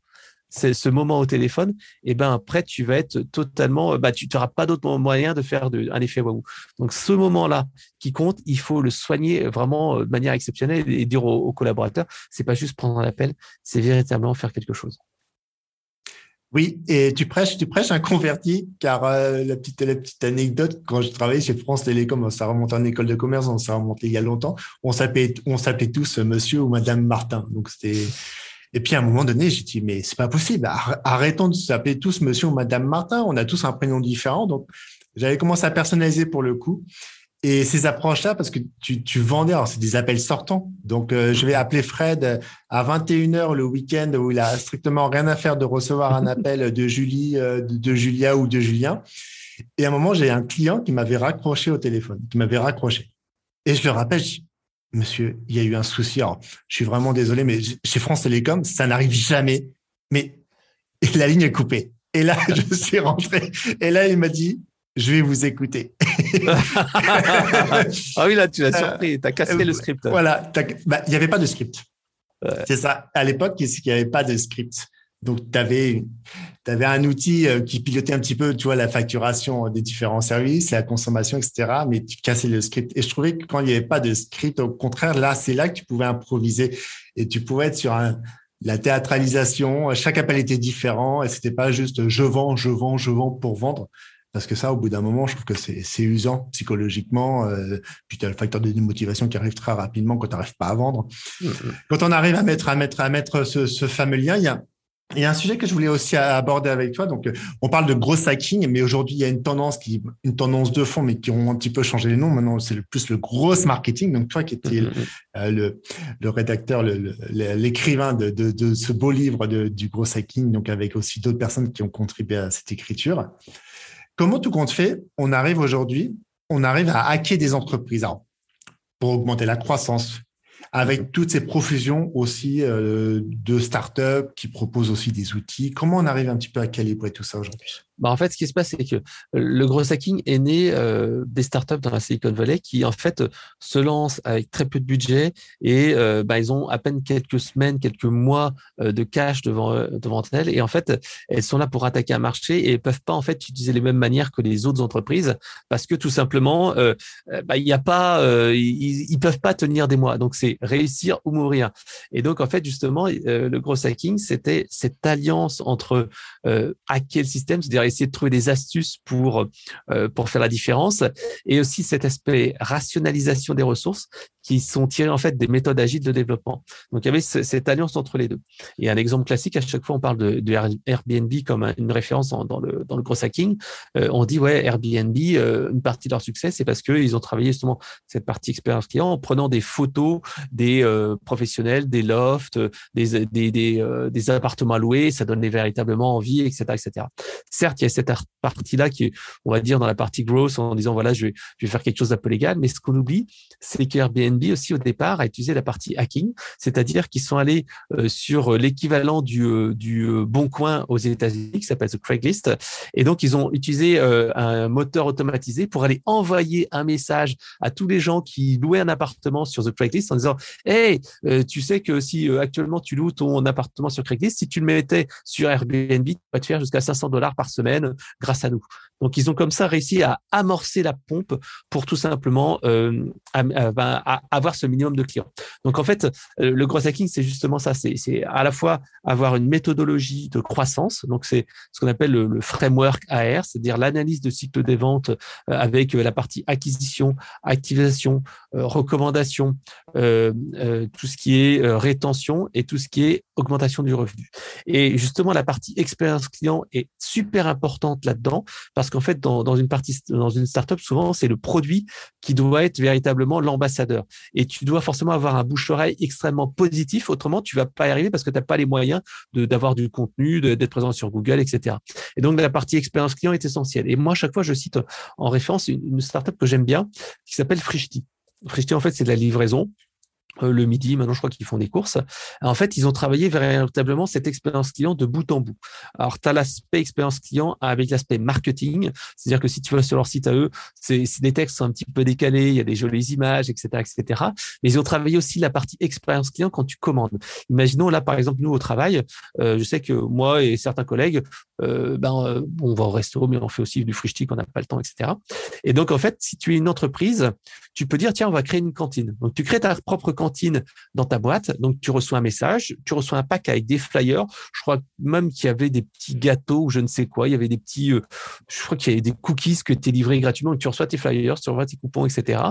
ce moment au téléphone, et eh ben après tu vas être totalement, bah tu n'auras pas d'autre moyen de faire de, un effet waouh. Donc ce moment-là qui compte, il faut le soigner vraiment euh, de manière exceptionnelle et dire aux, collaborateurs, c'est pas juste prendre un appel, c'est véritablement faire quelque chose. Oui, et tu prêches, tu prêches un converti, car euh, la petite, la petite anecdote, quand je travaillais chez France Télécom, ça remonte en école de commerce, ça remonte il y a longtemps, on s'appelait, on s'appelait tous Monsieur ou Madame Martin. Donc c'était et puis à un moment donné, j'ai dit mais c'est pas possible. Arrêtons de s'appeler tous Monsieur ou Madame Martin. On a tous un prénom différent. Donc j'avais commencé à personnaliser pour le coup. Et ces approches-là, parce que tu, tu vendais, alors c'est des appels sortants. Donc, euh, je vais appeler Fred à 21h le week-end où il a strictement rien à faire de recevoir un appel de Julie, euh, de Julia ou de Julien. Et à un moment, j'ai un client qui m'avait raccroché au téléphone, qui m'avait raccroché. Et je le rappelle, je dis, monsieur, il y a eu un souci. Alors, je suis vraiment désolé, mais chez France Télécom, ça n'arrive jamais. Mais la ligne est coupée. Et là, je suis rentré. Et là, il m'a dit, je vais vous écouter. ah oui, là, tu l'as surpris. Tu as cassé le script. Voilà. Bah, il n'y avait pas de script. C'est ça. À l'époque, il n'y avait pas de script. Donc, tu avais, avais, un outil euh, qui pilotait un petit peu, tu vois, la facturation des différents services, la consommation, etc. Mais tu cassais le script. Et je trouvais que quand il n'y avait pas de script, au contraire, là, c'est là que tu pouvais improviser et tu pouvais être sur un, la théâtralisation. Chaque appel était différent et c'était pas juste je vends, je vends, je vends pour vendre. Parce que ça, au bout d'un moment, je trouve que c'est usant psychologiquement. Euh, puis tu as le facteur de démotivation qui arrive très rapidement quand tu n'arrives pas à vendre. Mm, mm. Quand on arrive à mettre, à mettre, à mettre ce, ce fameux lien, il y a, il y a un sujet que je voulais aussi aborder avec toi. Donc, on parle de gros hacking, mais aujourd'hui, il y a une tendance qui, une tendance de fond, mais qui ont un petit peu changé les noms. Maintenant, c'est le plus le gros marketing. Donc, toi qui étais mm, euh, le, le, rédacteur, l'écrivain de, de, de, ce beau livre de, du gros hacking, donc avec aussi d'autres personnes qui ont contribué à cette écriture. Comment tout compte fait, on arrive aujourd'hui, on arrive à hacker des entreprises pour augmenter la croissance, avec toutes ces profusions aussi euh, de startups qui proposent aussi des outils. Comment on arrive un petit peu à calibrer tout ça aujourd'hui? Bah, en fait, ce qui se passe, c'est que le gros hacking est né euh, des startups dans la Silicon Valley qui, en fait, se lancent avec très peu de budget et euh, bah, ils ont à peine quelques semaines, quelques mois euh, de cash devant devant elles. Et en fait, elles sont là pour attaquer un marché et peuvent pas en fait utiliser les mêmes manières que les autres entreprises parce que tout simplement, bah, il n'y a pas, ils, ils peuvent pas tenir des mois. Donc c'est réussir ou mourir. Et donc en fait, justement, le gros hacking, c'était cette alliance entre hacker le système, c'est-à-dire essayer de trouver des astuces pour, euh, pour faire la différence. Et aussi cet aspect rationalisation des ressources qui sont tirés en fait des méthodes agiles de développement. Donc il y avait cette alliance entre les deux. Et un exemple classique, à chaque fois on parle de, Airbnb comme une référence dans, le, dans le gros hacking. Euh, on dit ouais Airbnb, euh, une partie de leur succès, c'est parce qu'ils ont travaillé justement cette partie expérience client en prenant des photos des euh, professionnels, des lofts, des, des, des, des, appartements loués, ça donnait véritablement envie, etc., etc. Certes, il y a cette partie-là qui est, on va dire, dans la partie growth en disant voilà, je vais, je vais faire quelque chose d'un peu légal, mais ce qu'on oublie, c'est qu'Airbnb aussi au départ a utilisé la partie hacking, c'est-à-dire qu'ils sont allés euh, sur l'équivalent du, euh, du euh, Bon Coin aux États-Unis qui s'appelle The Craigslist, et donc ils ont utilisé un moteur automatisé pour aller envoyer un message à tous les gens qui louaient un appartement sur The Craigslist en disant Hey, tu sais que si actuellement tu loues ton appartement sur Craigslist, si tu le mettais sur Airbnb, tu vas te faire jusqu'à 500 dollars par semaine grâce à nous. Donc ils ont comme ça réussi à amorcer la pompe pour tout simplement euh, avoir ce minimum de clients. Donc en fait, euh, le gros hacking, c'est justement ça. C'est à la fois avoir une méthodologie de croissance. Donc c'est ce qu'on appelle le, framework AR, c'est-à-dire l'analyse de cycle des ventes euh, avec la partie acquisition, activation, recommandation, tout ce qui est rétention et tout ce qui est augmentation du revenu. Et justement, la partie expérience client est super importante là-dedans parce qu'en fait, dans, dans, une partie, dans une startup, souvent, c'est le produit qui doit être véritablement l'ambassadeur. Et tu dois forcément avoir un bouche-oreille extrêmement positif. Autrement, tu vas pas y arriver parce que tu n'as pas les moyens d'avoir du contenu, d'être présent sur Google, etc. Et donc, la partie expérience client est essentielle. Et moi, à chaque fois, je cite en référence une, startup que j'aime bien qui s'appelle Frishti. Frishti, en fait, c'est de la livraison. Euh, le midi, maintenant je crois qu'ils font des courses. En fait, ils ont travaillé véritablement cette expérience client de bout en bout. Alors, tu as l'aspect expérience client avec l'aspect marketing, c'est-à-dire que si tu vas sur leur site à eux, c'est des textes sont un petit peu décalés, il y a des jolies images, etc., etc. Mais ils ont travaillé aussi la partie expérience client quand tu commandes. Imaginons là, par exemple, nous au travail, euh, je sais que moi et certains collègues, euh, ben, on va au resto, mais on fait aussi du frishti on n'a pas le temps, etc. Et donc, en fait, si tu es une entreprise, tu peux dire, tiens, on va créer une cantine. Donc, tu crées ta propre cantine dans ta boîte. Donc, tu reçois un message, tu reçois un pack avec des flyers. Je crois même qu'il y avait des petits gâteaux ou je ne sais quoi. Il y avait des petits, euh, je crois qu'il y avait des cookies que tu es livré gratuitement. Donc, tu reçois tes flyers, tu reçois tes coupons, etc.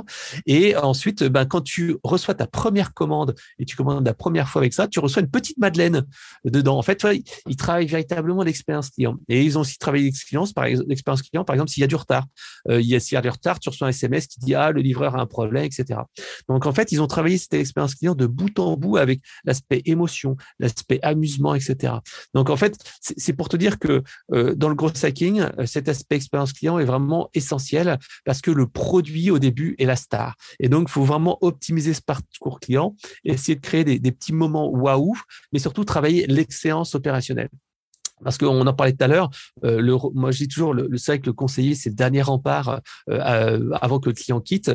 Et ensuite, ben, quand tu reçois ta première commande et tu commandes la première fois avec ça, tu reçois une petite madeleine dedans. En fait, ils travaillent véritablement l'expérience client. Et ils ont aussi travaillé l'expérience, client, par exemple, s'il y a du retard. Euh, s'il y a du retard, tu reçois un SMS qui dit, ah, le livreur a un problème, etc. Donc, en fait, ils ont travaillé cette expérience client de bout en bout avec l'aspect émotion, l'aspect amusement, etc. Donc, en fait, c'est pour te dire que euh, dans le gros hacking, euh, cet aspect expérience client est vraiment essentiel parce que le produit au début est la star. Et donc, il faut vraiment optimiser ce parcours client, essayer de créer des petits moments waouh, mais surtout travailler l'excellence opérationnelle. Parce qu'on en parlait tout à l'heure, euh, moi je dis toujours, le, c'est vrai que le conseiller, c'est le dernier rempart euh, avant que le client quitte.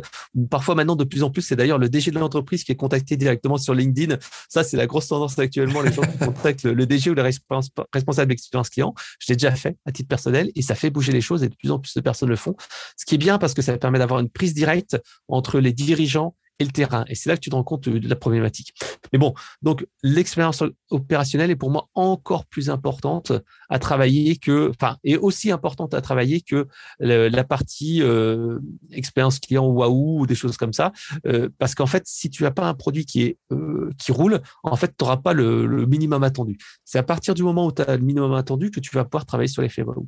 Parfois maintenant, de plus en plus, c'est d'ailleurs le DG de l'entreprise qui est contacté directement sur LinkedIn. Ça, c'est la grosse tendance actuellement, les gens qui contactent le, DG ou le responsable d'expérience client. Je l'ai déjà fait à titre personnel et ça fait bouger les choses et de plus en plus de personnes le font. Ce qui est bien parce que ça permet d'avoir une prise directe entre les dirigeants et le terrain. Et c'est là que tu te rends compte de la problématique. Mais bon, donc l'expérience opérationnelle est pour moi encore plus importante à travailler que, enfin, est aussi importante à travailler que la partie euh, expérience client waouh ou des choses comme ça. Euh, parce qu'en fait, si tu n'as pas un produit qui est euh, qui roule, en fait, tu n'auras pas le, le, minimum attendu. C'est à partir du moment où tu as le minimum attendu que tu vas pouvoir travailler sur l'effet waouh.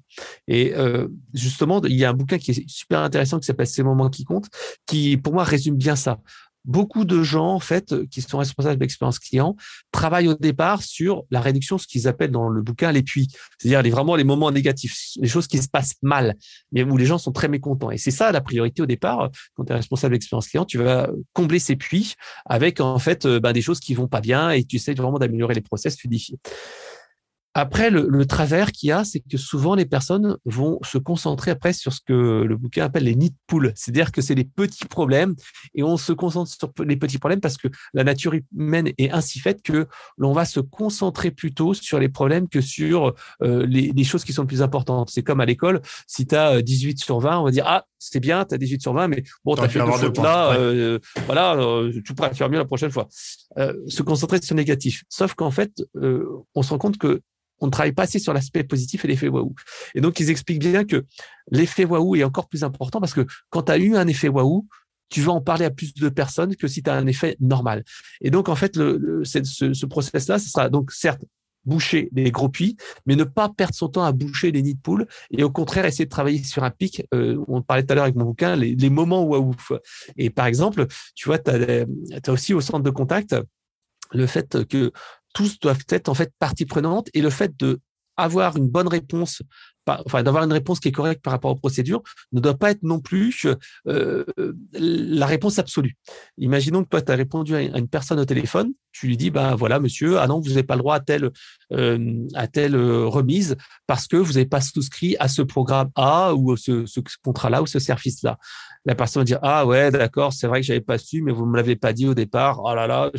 Et justement, il y a un bouquin qui est super intéressant qui s'appelle Ces moments qui comptent, qui pour moi résume bien ça beaucoup de gens, en fait, qui sont responsables d'expérience client, travaillent au départ sur la réduction, ce qu'ils appellent dans le bouquin les puits. C'est-à-dire les, vraiment les moments négatifs, les choses qui se passent mal, mais où les gens sont très mécontents. Et c'est ça la priorité au départ. Quand tu es responsable d'expérience client, tu vas combler ces puits avec, en fait, ben, des choses qui vont pas bien et tu essaies vraiment d'améliorer les process fluidifiés. Après, le, travers qu'il y a, c'est que souvent les personnes vont se concentrer après sur ce que le bouquin appelle les nids de poule. C'est-à-dire que c'est les petits problèmes et on se concentre sur les petits problèmes parce que la nature humaine est ainsi faite que l'on va se concentrer plutôt sur les problèmes que sur euh, les, choses qui sont les plus importantes. C'est comme à l'école, si tu as 18 sur 20, on va dire, ah, c'est bien, tu as 18 sur 20, mais bon, tu as fait deux fautes là, euh, voilà, euh, tu pourrais faire mieux la prochaine fois. se concentrer sur le négatif. Sauf qu'en fait, on se rend compte que on ne travaille pas assez sur l'aspect positif et l'effet waouh. Et donc, ils expliquent bien que l'effet waouh est encore plus important parce que quand tu as eu un effet waouh, tu vas en parler à plus de personnes que si tu as un effet normal. Et donc, en fait, le, ce, process-là, ce sera donc certes boucher les gros puits, mais ne pas perdre son temps à boucher les nids de poules et au contraire essayer de travailler sur un pic. Euh, on parlait tout à l'heure avec mon bouquin, les, moments waouh. Et par exemple, tu vois, tu as, as, aussi au centre de contact le fait que tous doivent être en fait partie prenante. Et le fait de avoir une bonne réponse, d'avoir une réponse qui est correcte par rapport aux procédures, ne doit pas être non plus euh, la réponse absolue. Imaginons que toi, tu as répondu à une personne au téléphone, tu lui dis, ben voilà, monsieur, ah non, vous n'avez pas le droit à telle, euh, à telle euh, remise parce que vous n'avez pas souscrit à ce programme A ou ce, ce contrat-là ou ce service-là. La personne va dire ah ouais d'accord c'est vrai que j'avais pas su mais vous me l'avez pas dit au départ. Oh là là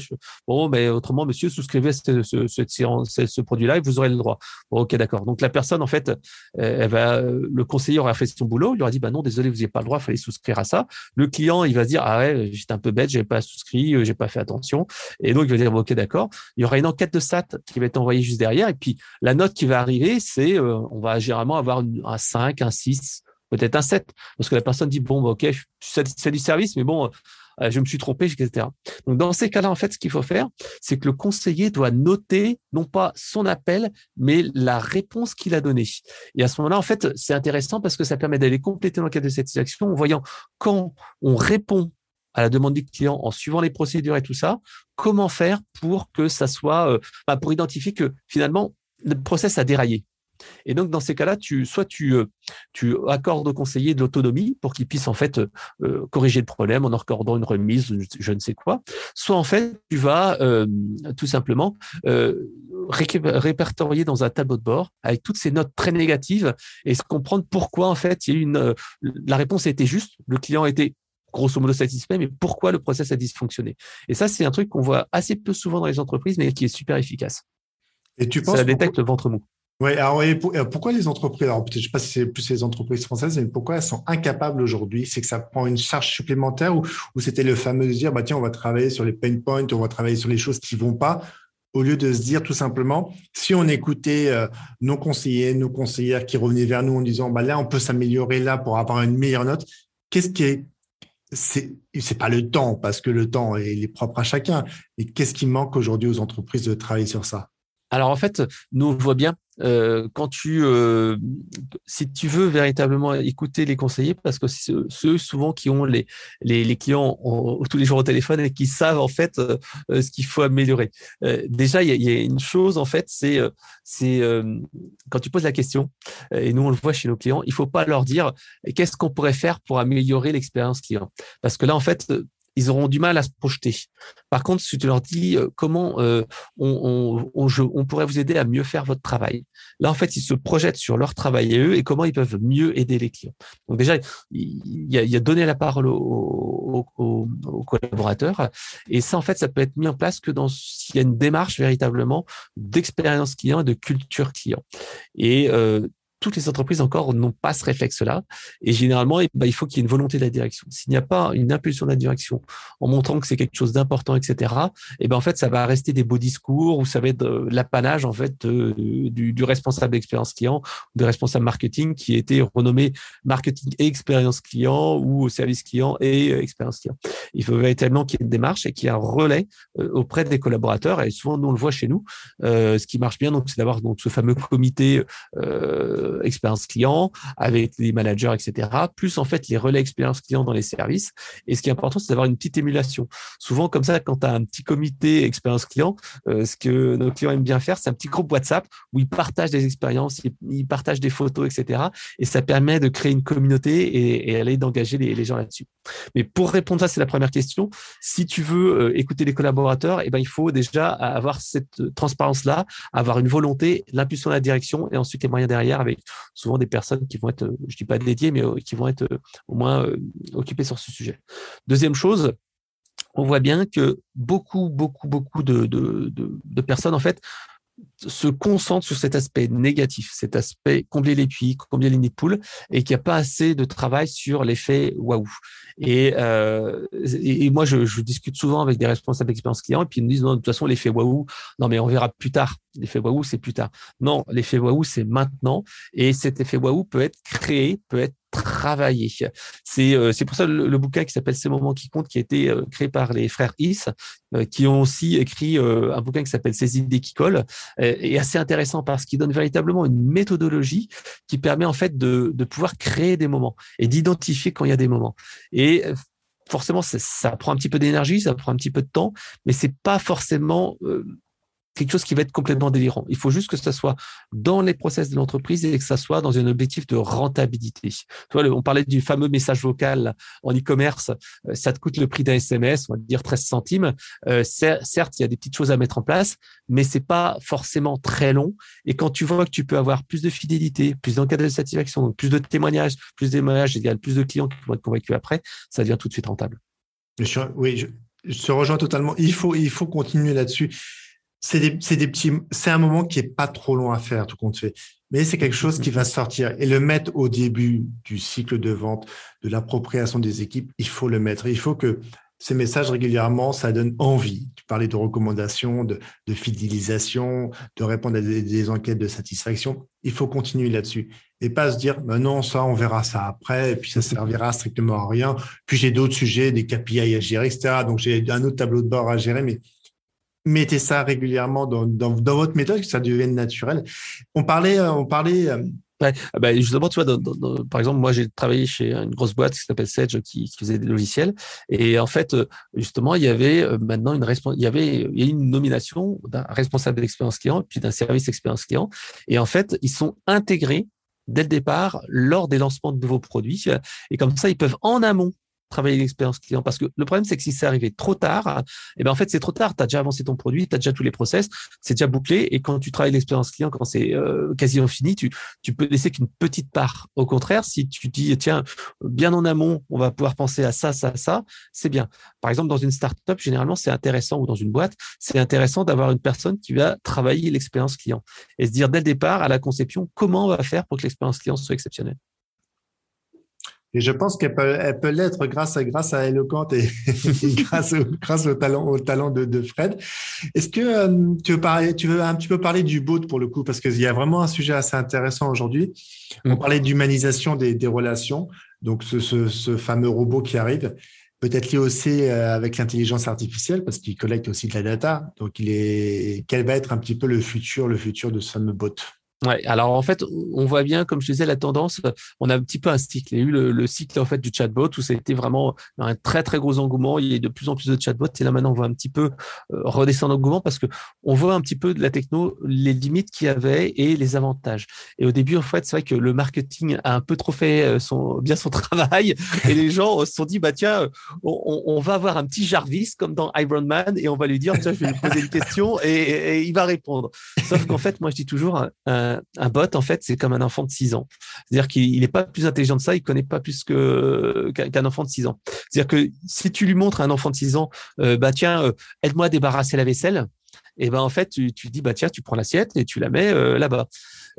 bon mais autrement monsieur souscrivez ce, produit-là et vous aurez le droit. Ok d'accord. Donc la personne en fait elle va le conseiller aura fait son boulot il aura dit bah non désolé vous n'avez pas le droit il fallait souscrire à ça. Le client il va se dire ah ouais j'étais un peu bête j'avais pas souscrit euh, j'ai pas fait attention. Et donc il va dire ok d'accord. Il y aura une enquête de SAT qui va être envoyée juste derrière. Et puis la note qui va arriver c'est euh, on va généralement avoir un 5 un 6 peut-être un 7, parce que la personne dit, bon, bah, ok, je suis satisfait du service, mais bon, je me suis trompé, etc. Donc, dans ces cas-là, en fait, ce qu'il faut faire, c'est que le conseiller doit noter, non pas son appel, mais la réponse qu'il a donnée. Et à ce moment-là, en fait, c'est intéressant parce que ça permet d'aller compléter l'enquête de satisfaction en voyant quand on répond à la demande du client en suivant les procédures et tout ça, comment faire pour que ça soit, euh, bah, pour identifier que finalement, le process a déraillé. Et donc, dans ces cas-là, tu, soit tu, euh, tu accordes au conseiller de l'autonomie pour qu'il puisse en fait euh, corriger le problème en accordant une remise, je ne sais quoi, soit en fait tu vas euh, tout simplement répertorier dans un tableau de bord avec toutes ces notes très négatives et se comprendre pourquoi en fait il y a une, la réponse était juste, le client était grosso modo satisfait, mais pourquoi le process a dysfonctionné. Et ça, c'est un truc qu'on voit assez peu souvent dans les entreprises, mais qui est super efficace. Et tu penses ça détecte le ventre mou. Oui, alors euh, pourquoi les entreprises, alors peut-être je sais pas si c'est plus les entreprises françaises, mais pourquoi elles sont incapables aujourd'hui? C'est que ça prend une charge supplémentaire ou, c'était le fameux de dire, bah tiens, on va travailler sur les pain points, on va travailler sur les choses qui vont pas, au lieu de se dire tout simplement, si on écoutait euh, nos conseillers, nos conseillères qui revenaient vers nous en disant, bah là, on peut s'améliorer là pour avoir une meilleure note, qu'est-ce qui est c'est c'est pas le temps parce que le temps est, est propre à chacun. Mais qu'est-ce qui manque aujourd'hui aux entreprises de travailler sur ça? Alors en fait, nous on voit bien euh, quand tu, euh, si tu veux véritablement écouter les conseillers, parce que c'est ceux souvent qui ont les, clients tous les jours au téléphone et qui savent en fait euh, ce qu'il faut améliorer. déjà, il y, a une chose en fait, c'est quand tu poses la question, et nous on le voit chez nos clients, il faut pas leur dire qu'est-ce qu'on pourrait faire pour améliorer l'expérience client, parce que là en fait ils auront du mal à se projeter. Par contre, si tu leur dis euh, comment euh, on, on, on, pourrait vous aider à mieux faire votre travail, là, en fait, ils se projettent sur leur travail et eux et comment ils peuvent mieux aider les clients. Donc déjà, il y a, donné la parole aux, aux, aux, collaborateurs et ça, en fait, ça peut être mis en place que dans s'il y a une démarche véritablement d'expérience client et de culture client. Et euh, toutes les entreprises encore n'ont pas ce réflexe-là. Et généralement, eh ben, il faut qu'il y ait une volonté de la direction. S'il n'y a pas une impulsion de la direction en montrant que c'est quelque chose d'important, etc., eh ben, en fait, ça va rester des beaux discours ou ça va être euh, l'apanage, en fait, du, du, responsable d'expérience client, du responsable marketing qui était renommé marketing et expérience client ou service client et euh, expérience client. Il faut véritablement qu'il y ait une démarche et qu'il y ait un relais euh, auprès des collaborateurs. Et souvent, nous, on le voit chez nous. ce qui marche bien, donc, c'est d'avoir donc ce fameux comité euh, expérience client avec les managers, etc. Plus en fait les relais expérience client dans les services. Et ce qui est important, c'est d'avoir une petite émulation. Souvent comme ça, quand tu as un petit comité expérience client, euh, ce que nos clients aiment bien faire, c'est un petit groupe WhatsApp où ils partagent des expériences, ils, partagent des photos, etc. Et ça permet de créer une communauté et, aller d'engager les, gens là-dessus. Mais pour répondre à ça, c'est la première question. Si tu veux euh, écouter les collaborateurs, eh ben, il faut déjà avoir cette transparence-là, avoir une volonté, l'impulsion de la direction et ensuite les moyens derrière avec souvent des personnes qui vont être, je dis pas dédiées, mais euh, qui vont être euh, au moins euh, occupées sur ce sujet. Deuxième chose, on voit bien que beaucoup, beaucoup, beaucoup de personnes, en fait, se concentre sur cet aspect négatif, cet aspect combler les puits, combler les nids de et qu'il n'y a pas assez de travail sur l'effet waouh. Et, euh, et, moi, je, je, discute souvent avec des responsables d'expérience client, et puis ils me disent non, de toute façon, l'effet waouh, non, mais on verra plus tard. L'effet waouh, c'est plus tard. Non, l'effet waouh, c'est maintenant, et cet effet waouh peut être créé, peut être travaillé. C'est euh, c'est pour ça le, le bouquin qui s'appelle Ces moments qui comptent, qui a été euh, créé par les frères Is, euh, qui ont aussi écrit un bouquin qui s'appelle Ces idées qui collent est assez intéressant parce qu'il donne véritablement une méthodologie qui permet en fait de, de pouvoir créer des moments et d'identifier quand il y a des moments. Et forcément, ça prend un petit peu d'énergie, ça prend un petit peu de temps, mais c'est pas forcément quelque chose qui va être complètement délirant. Il faut juste que ça soit dans les process de l'entreprise et que ça soit dans un objectif de rentabilité. On parlait du fameux message vocal en e-commerce. Euh, ça te coûte le prix d'un SMS, on va dire 13 centimes. Euh, certes, il y a des petites choses à mettre en place, mais c'est pas forcément très long. Et quand tu vois que tu peux avoir plus de fidélité, plus d'enquête de satisfaction, plus de témoignages, plus de témoignages plus de clients qui vont être convaincus après, ça devient tout de suite rentable. Oui, je, je rejoins totalement. Il faut, il faut continuer là-dessus c'est des, des, petits, c'est un moment qui est pas trop long à faire, tout compte fait. Mais c'est quelque chose qui va sortir et le mettre au début du cycle de vente, de l'appropriation des équipes. Il faut le mettre. Il faut que ces messages régulièrement, ça donne envie. Tu parlais de recommandations, de, de fidélisation, de répondre à des, enquêtes de satisfaction. Il faut continuer là-dessus et pas se dire, ben non, ça, on verra ça après, et puis ça servira strictement à rien. Puis j'ai d'autres sujets, des KPI à gérer, etc. Donc j'ai un autre tableau de bord à gérer, mais mettez ça régulièrement dans, dans, votre méthode, que ça devienne naturel. On parlait, euh, on parlait. Bah, justement, tu vois, par exemple, moi, j'ai travaillé chez une grosse boîte qui s'appelle Sedge, qui, faisait des logiciels. Et en fait, euh, justement, il y avait maintenant une il y avait une nomination d'un responsable d'expérience client, puis d'un service expérience client. Et en fait, ils sont intégrés dès le départ lors des lancements de nouveaux produits. Et comme ça, ils peuvent en amont travailler l'expérience client. Parce que le problème, c'est que si c'est arrivé trop tard, eh ben en fait, c'est trop tard. Tu as déjà avancé ton produit, tu as déjà tous les process, c'est déjà bouclé. Et quand tu travailles l'expérience client, quand c'est euh, quasiment fini, tu, tu peux laisser qu'une petite part. Au contraire, si tu dis, tiens, bien en amont, on va pouvoir penser à ça, ça, ça, c'est bien. Par exemple, dans une startup, généralement, c'est intéressant, ou dans une boîte, c'est intéressant d'avoir une personne qui va travailler l'expérience client et se dire dès le départ, à la conception, comment on va faire pour que l'expérience client soit exceptionnelle. Et je pense qu'elle peut, elle peut l'être grâce à, grâce à Eloquent et, grâce, au, grâce au talent, au talent de, de Fred. Est-ce que euh, tu, veux parler, tu veux un petit peu parler du bot pour le coup, parce qu'il y a vraiment un sujet assez intéressant aujourd'hui. On mm. parlait d'humanisation des, des, relations, donc ce, ce, ce, fameux robot qui arrive. Peut-être lié aussi euh, avec l'intelligence artificielle parce qu'il collecte aussi de la data. Donc, il est, quel va être un petit peu le futur, le futur de ce fameux bot Ouais, alors en fait, on voit bien, comme je disais, la tendance, on a un petit peu un cycle. Il y a eu le, cycle en fait du chatbot où été vraiment un très très gros engouement. Il y a de plus en plus de chatbots et là maintenant on voit un petit peu euh, redescendre l'engouement parce que on voit un petit peu de la techno les limites qu'il y avait et les avantages. Et au début, en fait, c'est vrai que le marketing a un peu trop fait euh, son bien son travail et les gens se sont dit bah tiens, on, va avoir un petit Jarvis comme dans Iron Man et on va lui dire tiens, je vais lui poser une question et, il va répondre. Sauf qu'en fait, moi je dis toujours un, bot, en fait, c'est comme un enfant de 6 ans. C'est-à-dire qu'il n'est pas plus intelligent que ça, il connaît pas plus que qu'un enfant de 6 ans. C'est-à-dire que si tu lui montres à un enfant de 6 ans, euh, bah tiens, euh, aide-moi à débarrasser la vaisselle, et ben en fait, tu, tu dis bah tiens, tu prends l'assiette et tu la mets euh, là-bas.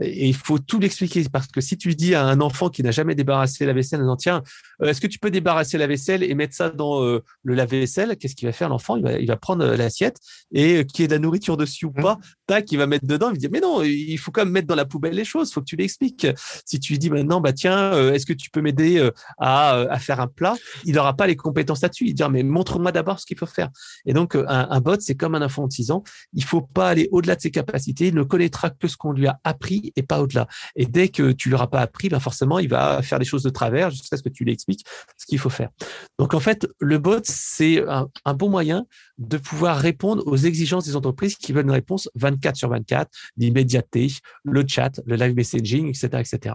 Et il faut tout l'expliquer parce que si tu dis à un enfant qui n'a jamais débarrassé la vaisselle, en tiens, euh, est-ce que tu peux débarrasser la vaisselle et mettre ça dans euh, le lave-vaisselle Qu'est-ce qu'il va faire l'enfant? Il va, il va prendre l'assiette et qui est de la nourriture dessus ou mmh. pas, tac, il va mettre dedans. Il va dire mais non, il faut quand même mettre dans la poubelle les choses. Il faut que tu l'expliques. Si tu lui dis maintenant bah tiens, est-ce que tu peux m'aider à, à, faire un plat Il n'aura pas les compétences là-dessus. Il dire mais montre-moi d'abord ce qu'il faut faire. Et donc un, bot c'est comme un enfant de 6 ans il faut pas aller au-delà de ses capacités. Il ne connaîtra que ce qu'on lui a appris et pas au-delà. Et dès que tu lui auras pas appris, ben forcément, il va faire des choses de travers jusqu'à ce que tu lui expliques ce qu'il faut faire. Donc, en fait, le bot, c'est un, bon moyen de pouvoir répondre aux exigences des entreprises qui veulent une réponse 24 sur 24, l'immédiateté, le chat, le live messaging, etc., etc.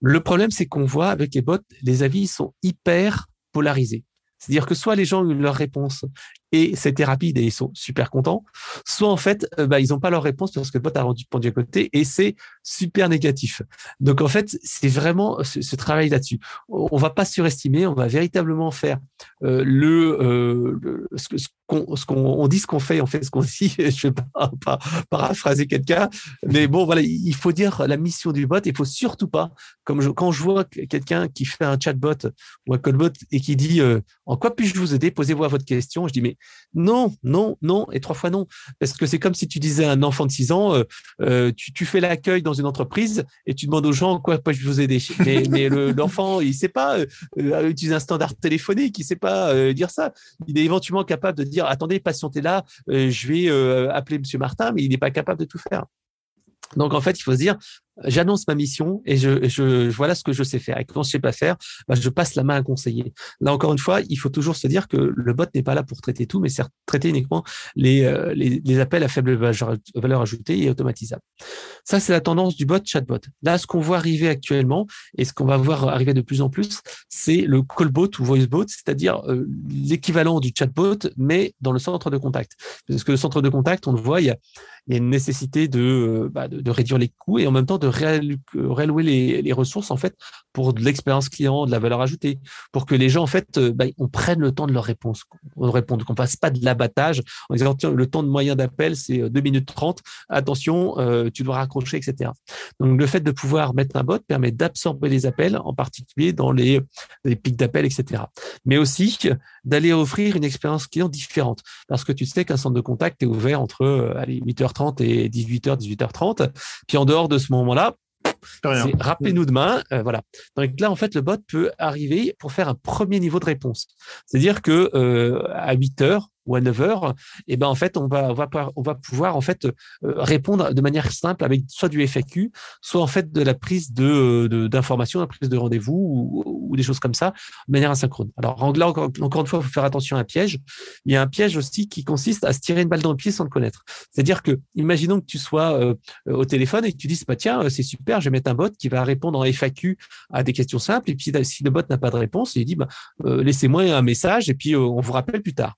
Le problème, c'est qu'on voit avec les bots, les avis sont hyper polarisés. C'est-à-dire que soit les gens ont eu leur réponse et c'était rapide et ils sont super contents. Soit en fait, euh, bah, ils n'ont pas leur réponse parce que le bot a rendu pendu à côté et c'est super négatif. Donc en fait, c'est vraiment ce, travail là-dessus. On va pas surestimer, on va véritablement faire euh, le, euh, ce, qu'on ce qu'on dit ce qu'on fait, on fait ce qu'on dit. Je vais pas, paraphraser quelqu'un, mais bon voilà, il faut dire la mission du bot. Il faut surtout pas, comme quand je vois quelqu'un qui fait un chatbot ou un callbot et qui dit en quoi puis-je vous aider, posez-vous votre question. Je dis mais non, non, non et trois fois non. Parce que c'est comme si tu disais à un enfant de 6 ans, euh, euh, tu, fais l'accueil dans une entreprise et tu demandes aux gens quoi peux-je vous aider. Mais, l'enfant, il sait pas euh, utiliser un standard téléphonique, il sait pas dire ça. Il est éventuellement capable de dire attendez, patientez là, je vais appeler Monsieur Martin, mais il n'est pas capable de tout faire. Donc en fait, il faut se dire, j'annonce ma mission et je, je, voilà ce que je sais faire. Et quand je sais pas faire, bah, je passe la main à un conseiller. Là encore une fois, il faut toujours se dire que le bot n'est pas là pour traiter tout, mais c'est traiter uniquement les, euh, les, appels à faible valeur ajoutée et automatisables. Ça, c'est la tendance du bot chatbot. Là, ce qu'on voit arriver actuellement et ce qu'on va voir arriver de plus en plus, c'est le callbot ou voicebot, c'est-à-dire euh, l'équivalent du chatbot, mais dans le centre de contact. Parce que le centre de contact, on le voit, il y a, il y a une nécessité de, euh, bah, de, de, réduire les coûts et en même temps de de réallouer les, ressources en fait pour de l'expérience client, de la valeur ajoutée, pour que les gens en fait euh, bah, on prenne le temps de leur réponse, on répondre, qu'on fasse pas de l'abattage en disant tiens le temps de moyen d'appel c'est 2 euh, minutes 30, attention euh, tu dois raccrocher etc. Donc le fait de pouvoir mettre un bot permet d'absorber les appels, en particulier dans les, pics d'appel etc. Mais aussi d'aller offrir une expérience client différente parce que tu sais qu'un centre de contact est ouvert entre allez, 8h30 et 18h 18h30 puis en dehors de ce moment là rappelez-nous demain. Euh, voilà. Donc là, en fait, le bot peut arriver pour faire un premier niveau de réponse. C'est-à-dire que euh, à 8 heures, ou à 9 heures, et eh ben en fait on va on va on va pouvoir en fait euh, répondre de manière simple avec soit du FAQ, soit en fait de la prise de d'informations, la prise de rendez-vous ou, des choses comme ça, de manière asynchrone. Alors là encore, encore une fois, il faut faire attention à un piège. Il y a un piège aussi qui consiste à se tirer une balle dans le pied sans le connaître. C'est-à-dire que imaginons que tu sois euh, au téléphone et que tu dises bah tiens euh, c'est super, je vais mettre un bot qui va répondre en FAQ à des questions simples et puis si le bot n'a pas de réponse, il dit bah laissez-moi un message et puis on vous rappelle plus tard.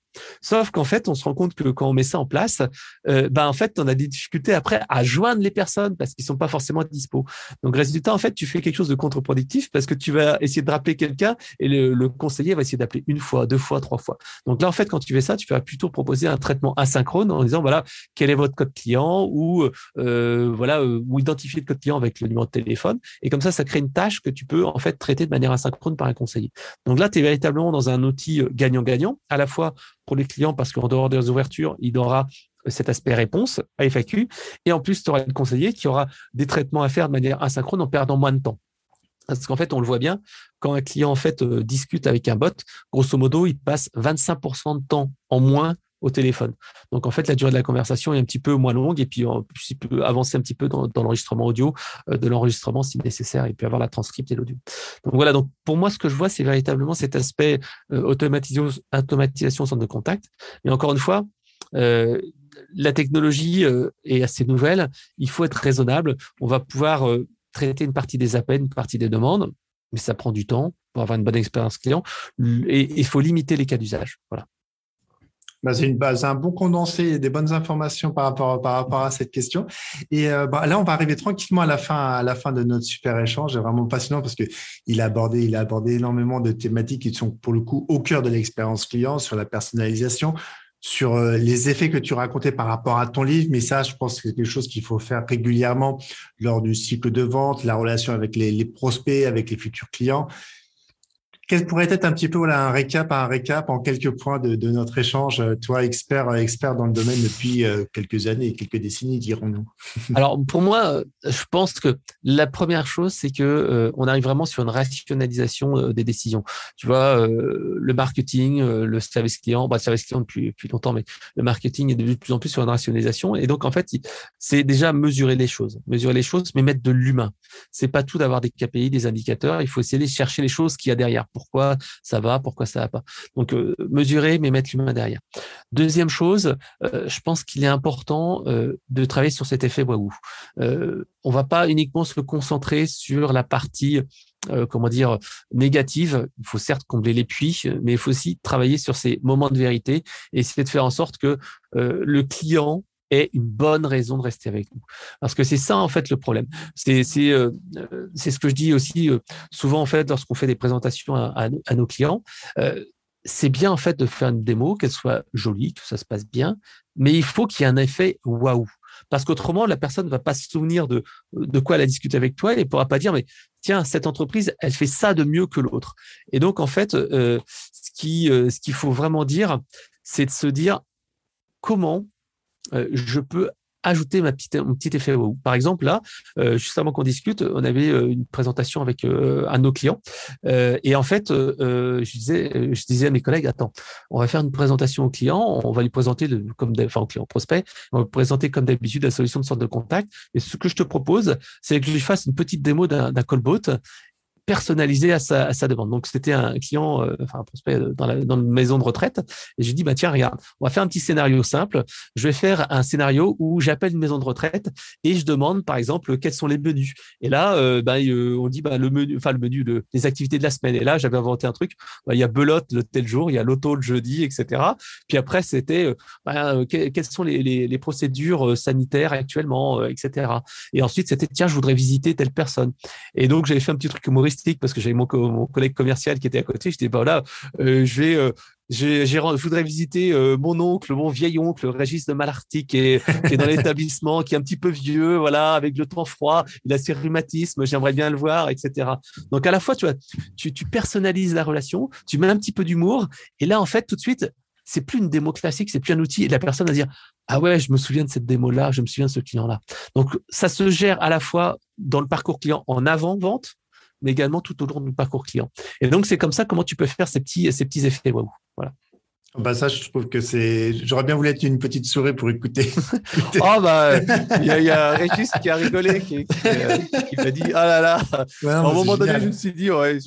Sauf qu'en fait, on se rend compte que quand on met ça en place, euh, ben en fait, on a des difficultés après à joindre les personnes parce qu'ils sont pas forcément dispo. Donc résultat, en fait, tu fais quelque chose de contre-productif parce que tu vas essayer de rappeler quelqu'un et le, conseiller va essayer d'appeler une fois, deux fois, trois fois. Donc là, en fait, quand tu fais ça, tu vas plutôt proposer un traitement asynchrone en disant voilà quel est votre code client ou euh, voilà euh, ou identifier le code client avec le numéro de téléphone et comme ça, ça crée une tâche que tu peux en fait traiter de manière asynchrone par un conseiller. Donc là, tu es véritablement dans un outil gagnant-gagnant à la fois les clients parce qu'en dehors des ouvertures, il aura cet aspect réponse à FAQ. Et en plus, tu auras le conseiller qui aura des traitements à faire de manière asynchrone en perdant moins de temps. Parce qu'en fait, on le voit bien, quand un client en fait euh, discute avec un bot, grosso modo, il passe 25% de temps en moins au téléphone. Donc en fait, la durée de la conversation est un petit peu moins longue et puis on peut avancer un petit peu dans, l'enregistrement audio, euh, de l'enregistrement si nécessaire, et puis avoir la transcripte et l'audio. Donc voilà, donc pour moi, ce que je vois, c'est véritablement cet aspect euh, automatisation, automatisation au centre de contact. Mais encore une fois, euh, la technologie est assez nouvelle, il faut être raisonnable. On va pouvoir traiter une partie des appels, une partie des demandes, mais ça prend du temps pour avoir une bonne expérience client et il faut limiter les cas d'usage. Voilà. Bah, c'est base, un bon condensé des bonnes informations par rapport, par rapport à cette question. Et euh, bah, là, on va arriver tranquillement à la fin, à la fin de notre super échange. C'est vraiment passionnant parce que il a abordé, a abordé énormément de thématiques qui sont pour le coup au cœur de l'expérience client, sur la personnalisation, sur euh, les effets que tu racontais par rapport à ton livre. Mais ça, je pense que c'est quelque chose qu'il faut faire régulièrement lors du cycle de vente, la relation avec les prospects, avec les futurs clients. Quel pourrait être un petit peu un récap, un en quelques points de, notre échange, toi, expert, expert dans le domaine depuis euh, quelques années, quelques décennies, dirons-nous? Alors, pour moi, je pense que la première chose, c'est que euh, on arrive vraiment sur une rationalisation euh, des décisions. Tu vois, le marketing, le service client, bah, le service client depuis, depuis longtemps, mais le marketing est devenu de plus en plus sur une rationalisation. Et donc, en fait, c'est déjà mesurer les choses, mesurer les choses, mais mettre de l'humain. C'est pas tout d'avoir des KPI, des indicateurs. Il faut essayer de chercher les choses qu'il y a derrière pourquoi ça va, pourquoi ça va pas. Donc euh, mesurer, mais mettre l'humain derrière. Deuxième chose, euh, je pense qu'il est important euh, de travailler sur cet effet waouh. on va pas uniquement se concentrer sur la partie comment dire négative. Il faut certes combler les puits, mais il faut aussi travailler sur ces moments de vérité et essayer de faire en sorte que le client est une bonne raison de rester avec nous. Parce que c'est ça, en fait, le problème. C'est euh, c'est ce que je dis aussi euh, souvent, en fait, lorsqu'on fait des présentations à, nos clients. Euh, c'est bien, en fait, de faire une démo, qu'elle soit jolie, que ça se passe bien, mais il faut qu'il y ait un effet waouh. Parce qu'autrement, la personne ne va pas se souvenir de, de quoi elle a discuté avec toi et ne pourra pas dire, mais tiens, cette entreprise, elle fait ça de mieux que l'autre. Et donc, en fait, euh, ce qui, euh, ce qu'il faut vraiment dire, c'est de se dire comment euh, je peux ajouter ma petite, mon petit effet. Par exemple, là, euh, juste avant qu'on discute, on avait euh, une présentation avec un de nos clients. et en fait, je, disais, je disais à mes collègues, attends, on va faire une présentation au client, on va lui présenter, le, comme enfin au client prospect, on va présenter comme d'habitude la solution de sorte de contact. Et ce que je te propose, c'est que je lui fasse une petite démo d'un callbot personnalisé à sa, demande. Donc, c'était un client, euh, enfin un prospect dans la dans une maison de retraite. Et j'ai dit, bah tiens, regarde, on va faire un petit scénario simple. Je vais faire un scénario où j'appelle une maison de retraite et je demande, par exemple, quels sont les menus. Et là, euh, bah, euh, on dit bah, le menu, enfin le menu, de, les activités de la semaine. Et là, j'avais inventé un truc. Bah, il y a belote le tel jour, il y a l'auto le jeudi, etc. Puis après, c'était bah, quelles sont les, les, procédures sanitaires actuellement, etc. Et ensuite, c'était tiens, je voudrais visiter telle personne. Et donc, j'avais fait un petit truc parce que j'avais mon, mon, collègue commercial qui était à côté. Je dis, bah là, euh, je vais, euh, je voudrais visiter euh, mon oncle, mon vieil oncle, Régis de Malartic, qui est, qui est dans l'établissement, qui est un petit peu vieux, voilà, avec le temps froid, il a ses rhumatismes, j'aimerais bien le voir, etc. Donc à la fois, tu vois, tu, tu personnalises la relation, tu mets un petit peu d'humour, et là, en fait, tout de suite, c'est plus une démo classique, c'est plus un outil, et la personne va dire, ah ouais, je me souviens de cette démo-là, je me souviens de ce client-là. Donc ça se gère à la fois dans le parcours client en avant-vente, mais également tout au long du parcours client. Et donc, c'est comme ça comment tu peux faire ces petits, ces petits effets waouh. Voilà. Bah ça, je trouve que c'est. J'aurais bien voulu être une petite souris pour écouter. oh bah, il y, y, a Régis qui a rigolé, qui, qui, euh, qui m'a dit ah là là. à un moment donné, je me suis dit ouais,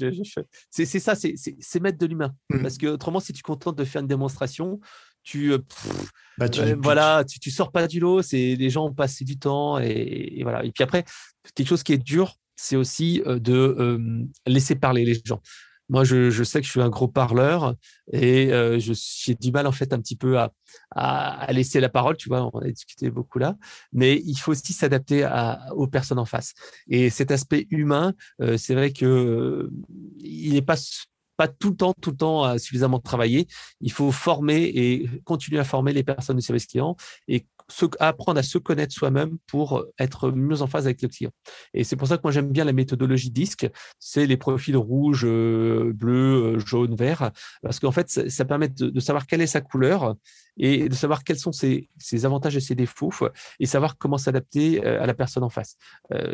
c'est ça, c'est mettre de l'humain. Mm. Parce que autrement, si tu contentes de faire une démonstration, tu, euh, bah, tu euh, voilà, tu, tu, sors pas du lot. C'est les gens ont passé du temps et, et voilà. Et puis après, quelque chose qui est dur, c'est aussi euh, de euh, laisser parler les gens. Moi, je, sais que je suis un gros parleur et euh, j'ai du mal en fait un petit peu à, laisser la parole. Tu vois, on a discuté beaucoup là, mais il faut aussi s'adapter aux personnes en face. Et cet aspect humain, c'est vrai que il n'est pas tout le temps, tout le temps suffisamment travaillé. Il faut former et continuer à former les personnes du service client apprendre à se connaître soi-même pour être mieux en phase avec le client. Et c'est pour ça que moi j'aime bien la méthodologie DISC, c'est les profils rouge, euh, bleu, euh, jaune, vert, parce qu'en fait ça, permet de, savoir quelle est sa couleur et de savoir quels sont ses, avantages et ses défauts et savoir comment s'adapter à la personne en face.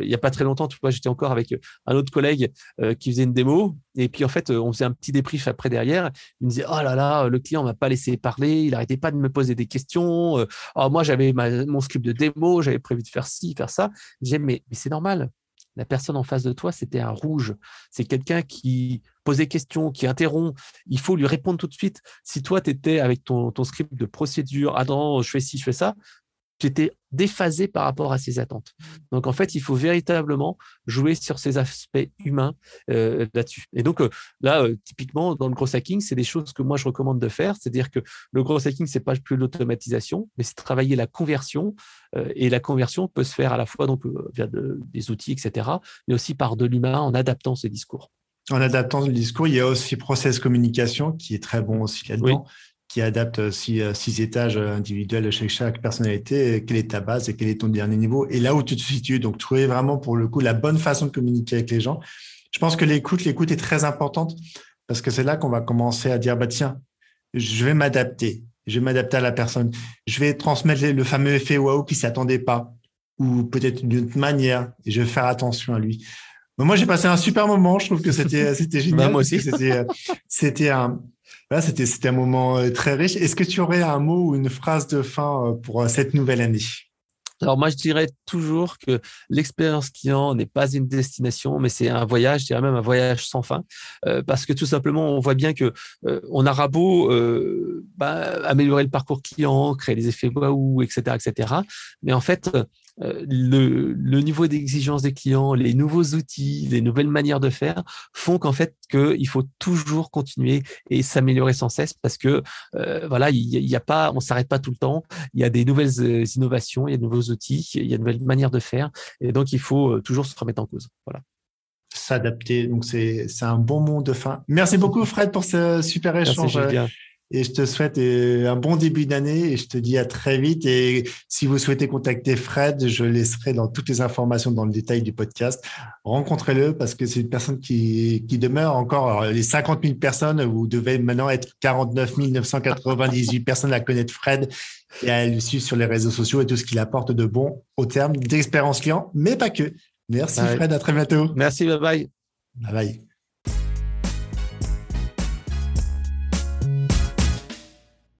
il n'y a pas très longtemps, tu vois, j'étais encore avec un autre collègue qui faisait une démo et puis en fait, on faisait un petit débrief après derrière. Il me disait oh là là, le client m'a pas laissé parler, il n'arrêtait pas de me poser des questions. Oh, moi j'avais mon script de démo, j'avais prévu de faire ci, faire ça. J'ai mais, mais c'est normal la personne en face de toi, c'était un rouge. C'est quelqu'un qui pose des questions, qui interrompt. Il faut lui répondre tout de suite. Si toi, tu étais avec ton, script de procédure, ah je fais ci, je fais ça, tu étais déphasé par rapport à ses attentes. Donc en fait, il faut véritablement jouer sur ces aspects humains euh, là-dessus. Et donc euh, là, euh, typiquement dans le gros hacking, c'est des choses que moi je recommande de faire. C'est-à-dire que le gros hacking, c'est pas plus l'automatisation, mais c'est travailler la conversion. et la conversion peut se faire à la fois donc via des outils, etc., mais aussi par de l'humain en adaptant ses discours. En adaptant le discours, il y a aussi process communication qui est très bon aussi là-dedans qui adapte six, euh, six étages individuels chez chaque personnalité, quelle est ta base et quel est ton dernier niveau, et là où tu te situes. Donc, trouver vraiment pour le coup la bonne façon de communiquer avec les gens. Je pense que l'écoute, l'écoute est très importante parce que c'est là qu'on va commencer à dire, bah tiens, je vais m'adapter, je vais m'adapter à la personne, je vais transmettre le fameux effet waouh qui s'attendait pas, ou peut-être d'une autre manière, et je vais faire attention à lui. Moi, j'ai passé un super moment. Je trouve que c'était c'était bah, génial. moi aussi. C'était c'était un c'était, c'était un moment euh, très riche. Est-ce que tu aurais un mot ou une phrase de fin euh, pour euh, cette nouvelle année? Alors moi, je dirais toujours que l'expérience client n'est pas une destination, mais c'est un voyage, je dirais même un voyage sans fin, parce que tout simplement, on voit bien que on aura beau bah, améliorer le parcours client, créer des effets waouh, etc., etc. Mais en fait, euh, le, le, niveau d'exigence des clients, les nouveaux outils, les nouvelles manières de faire font qu'en fait qu'il faut toujours continuer et s'améliorer sans cesse parce que euh, voilà, il y, a pas, on s'arrête pas tout le temps. Il y a des nouvelles euh, innovations, il y a de nouveaux outils, il y a de nouvelles manières de faire et donc il faut toujours se remettre en cause. Voilà s'adapter. Donc, c'est un bon mot de fin. Merci beaucoup, Fred, pour ce super échange. Et je te souhaite euh, un bon début d'année et je te dis à très vite. Et si vous souhaitez contacter Fred, je laisserai dans toutes les informations dans le détail du podcast. Rencontrez-le parce que c'est une personne qui, qui demeure encore. les 50 000 personnes, vous devez maintenant être 49 998 personnes à connaître Fred et à le suivre sur les réseaux sociaux et tout ce qu'il apporte de bon au terme d'expérience client, mais pas que. Merci Fred, à très bientôt. Merci, bye bye. Bye bye.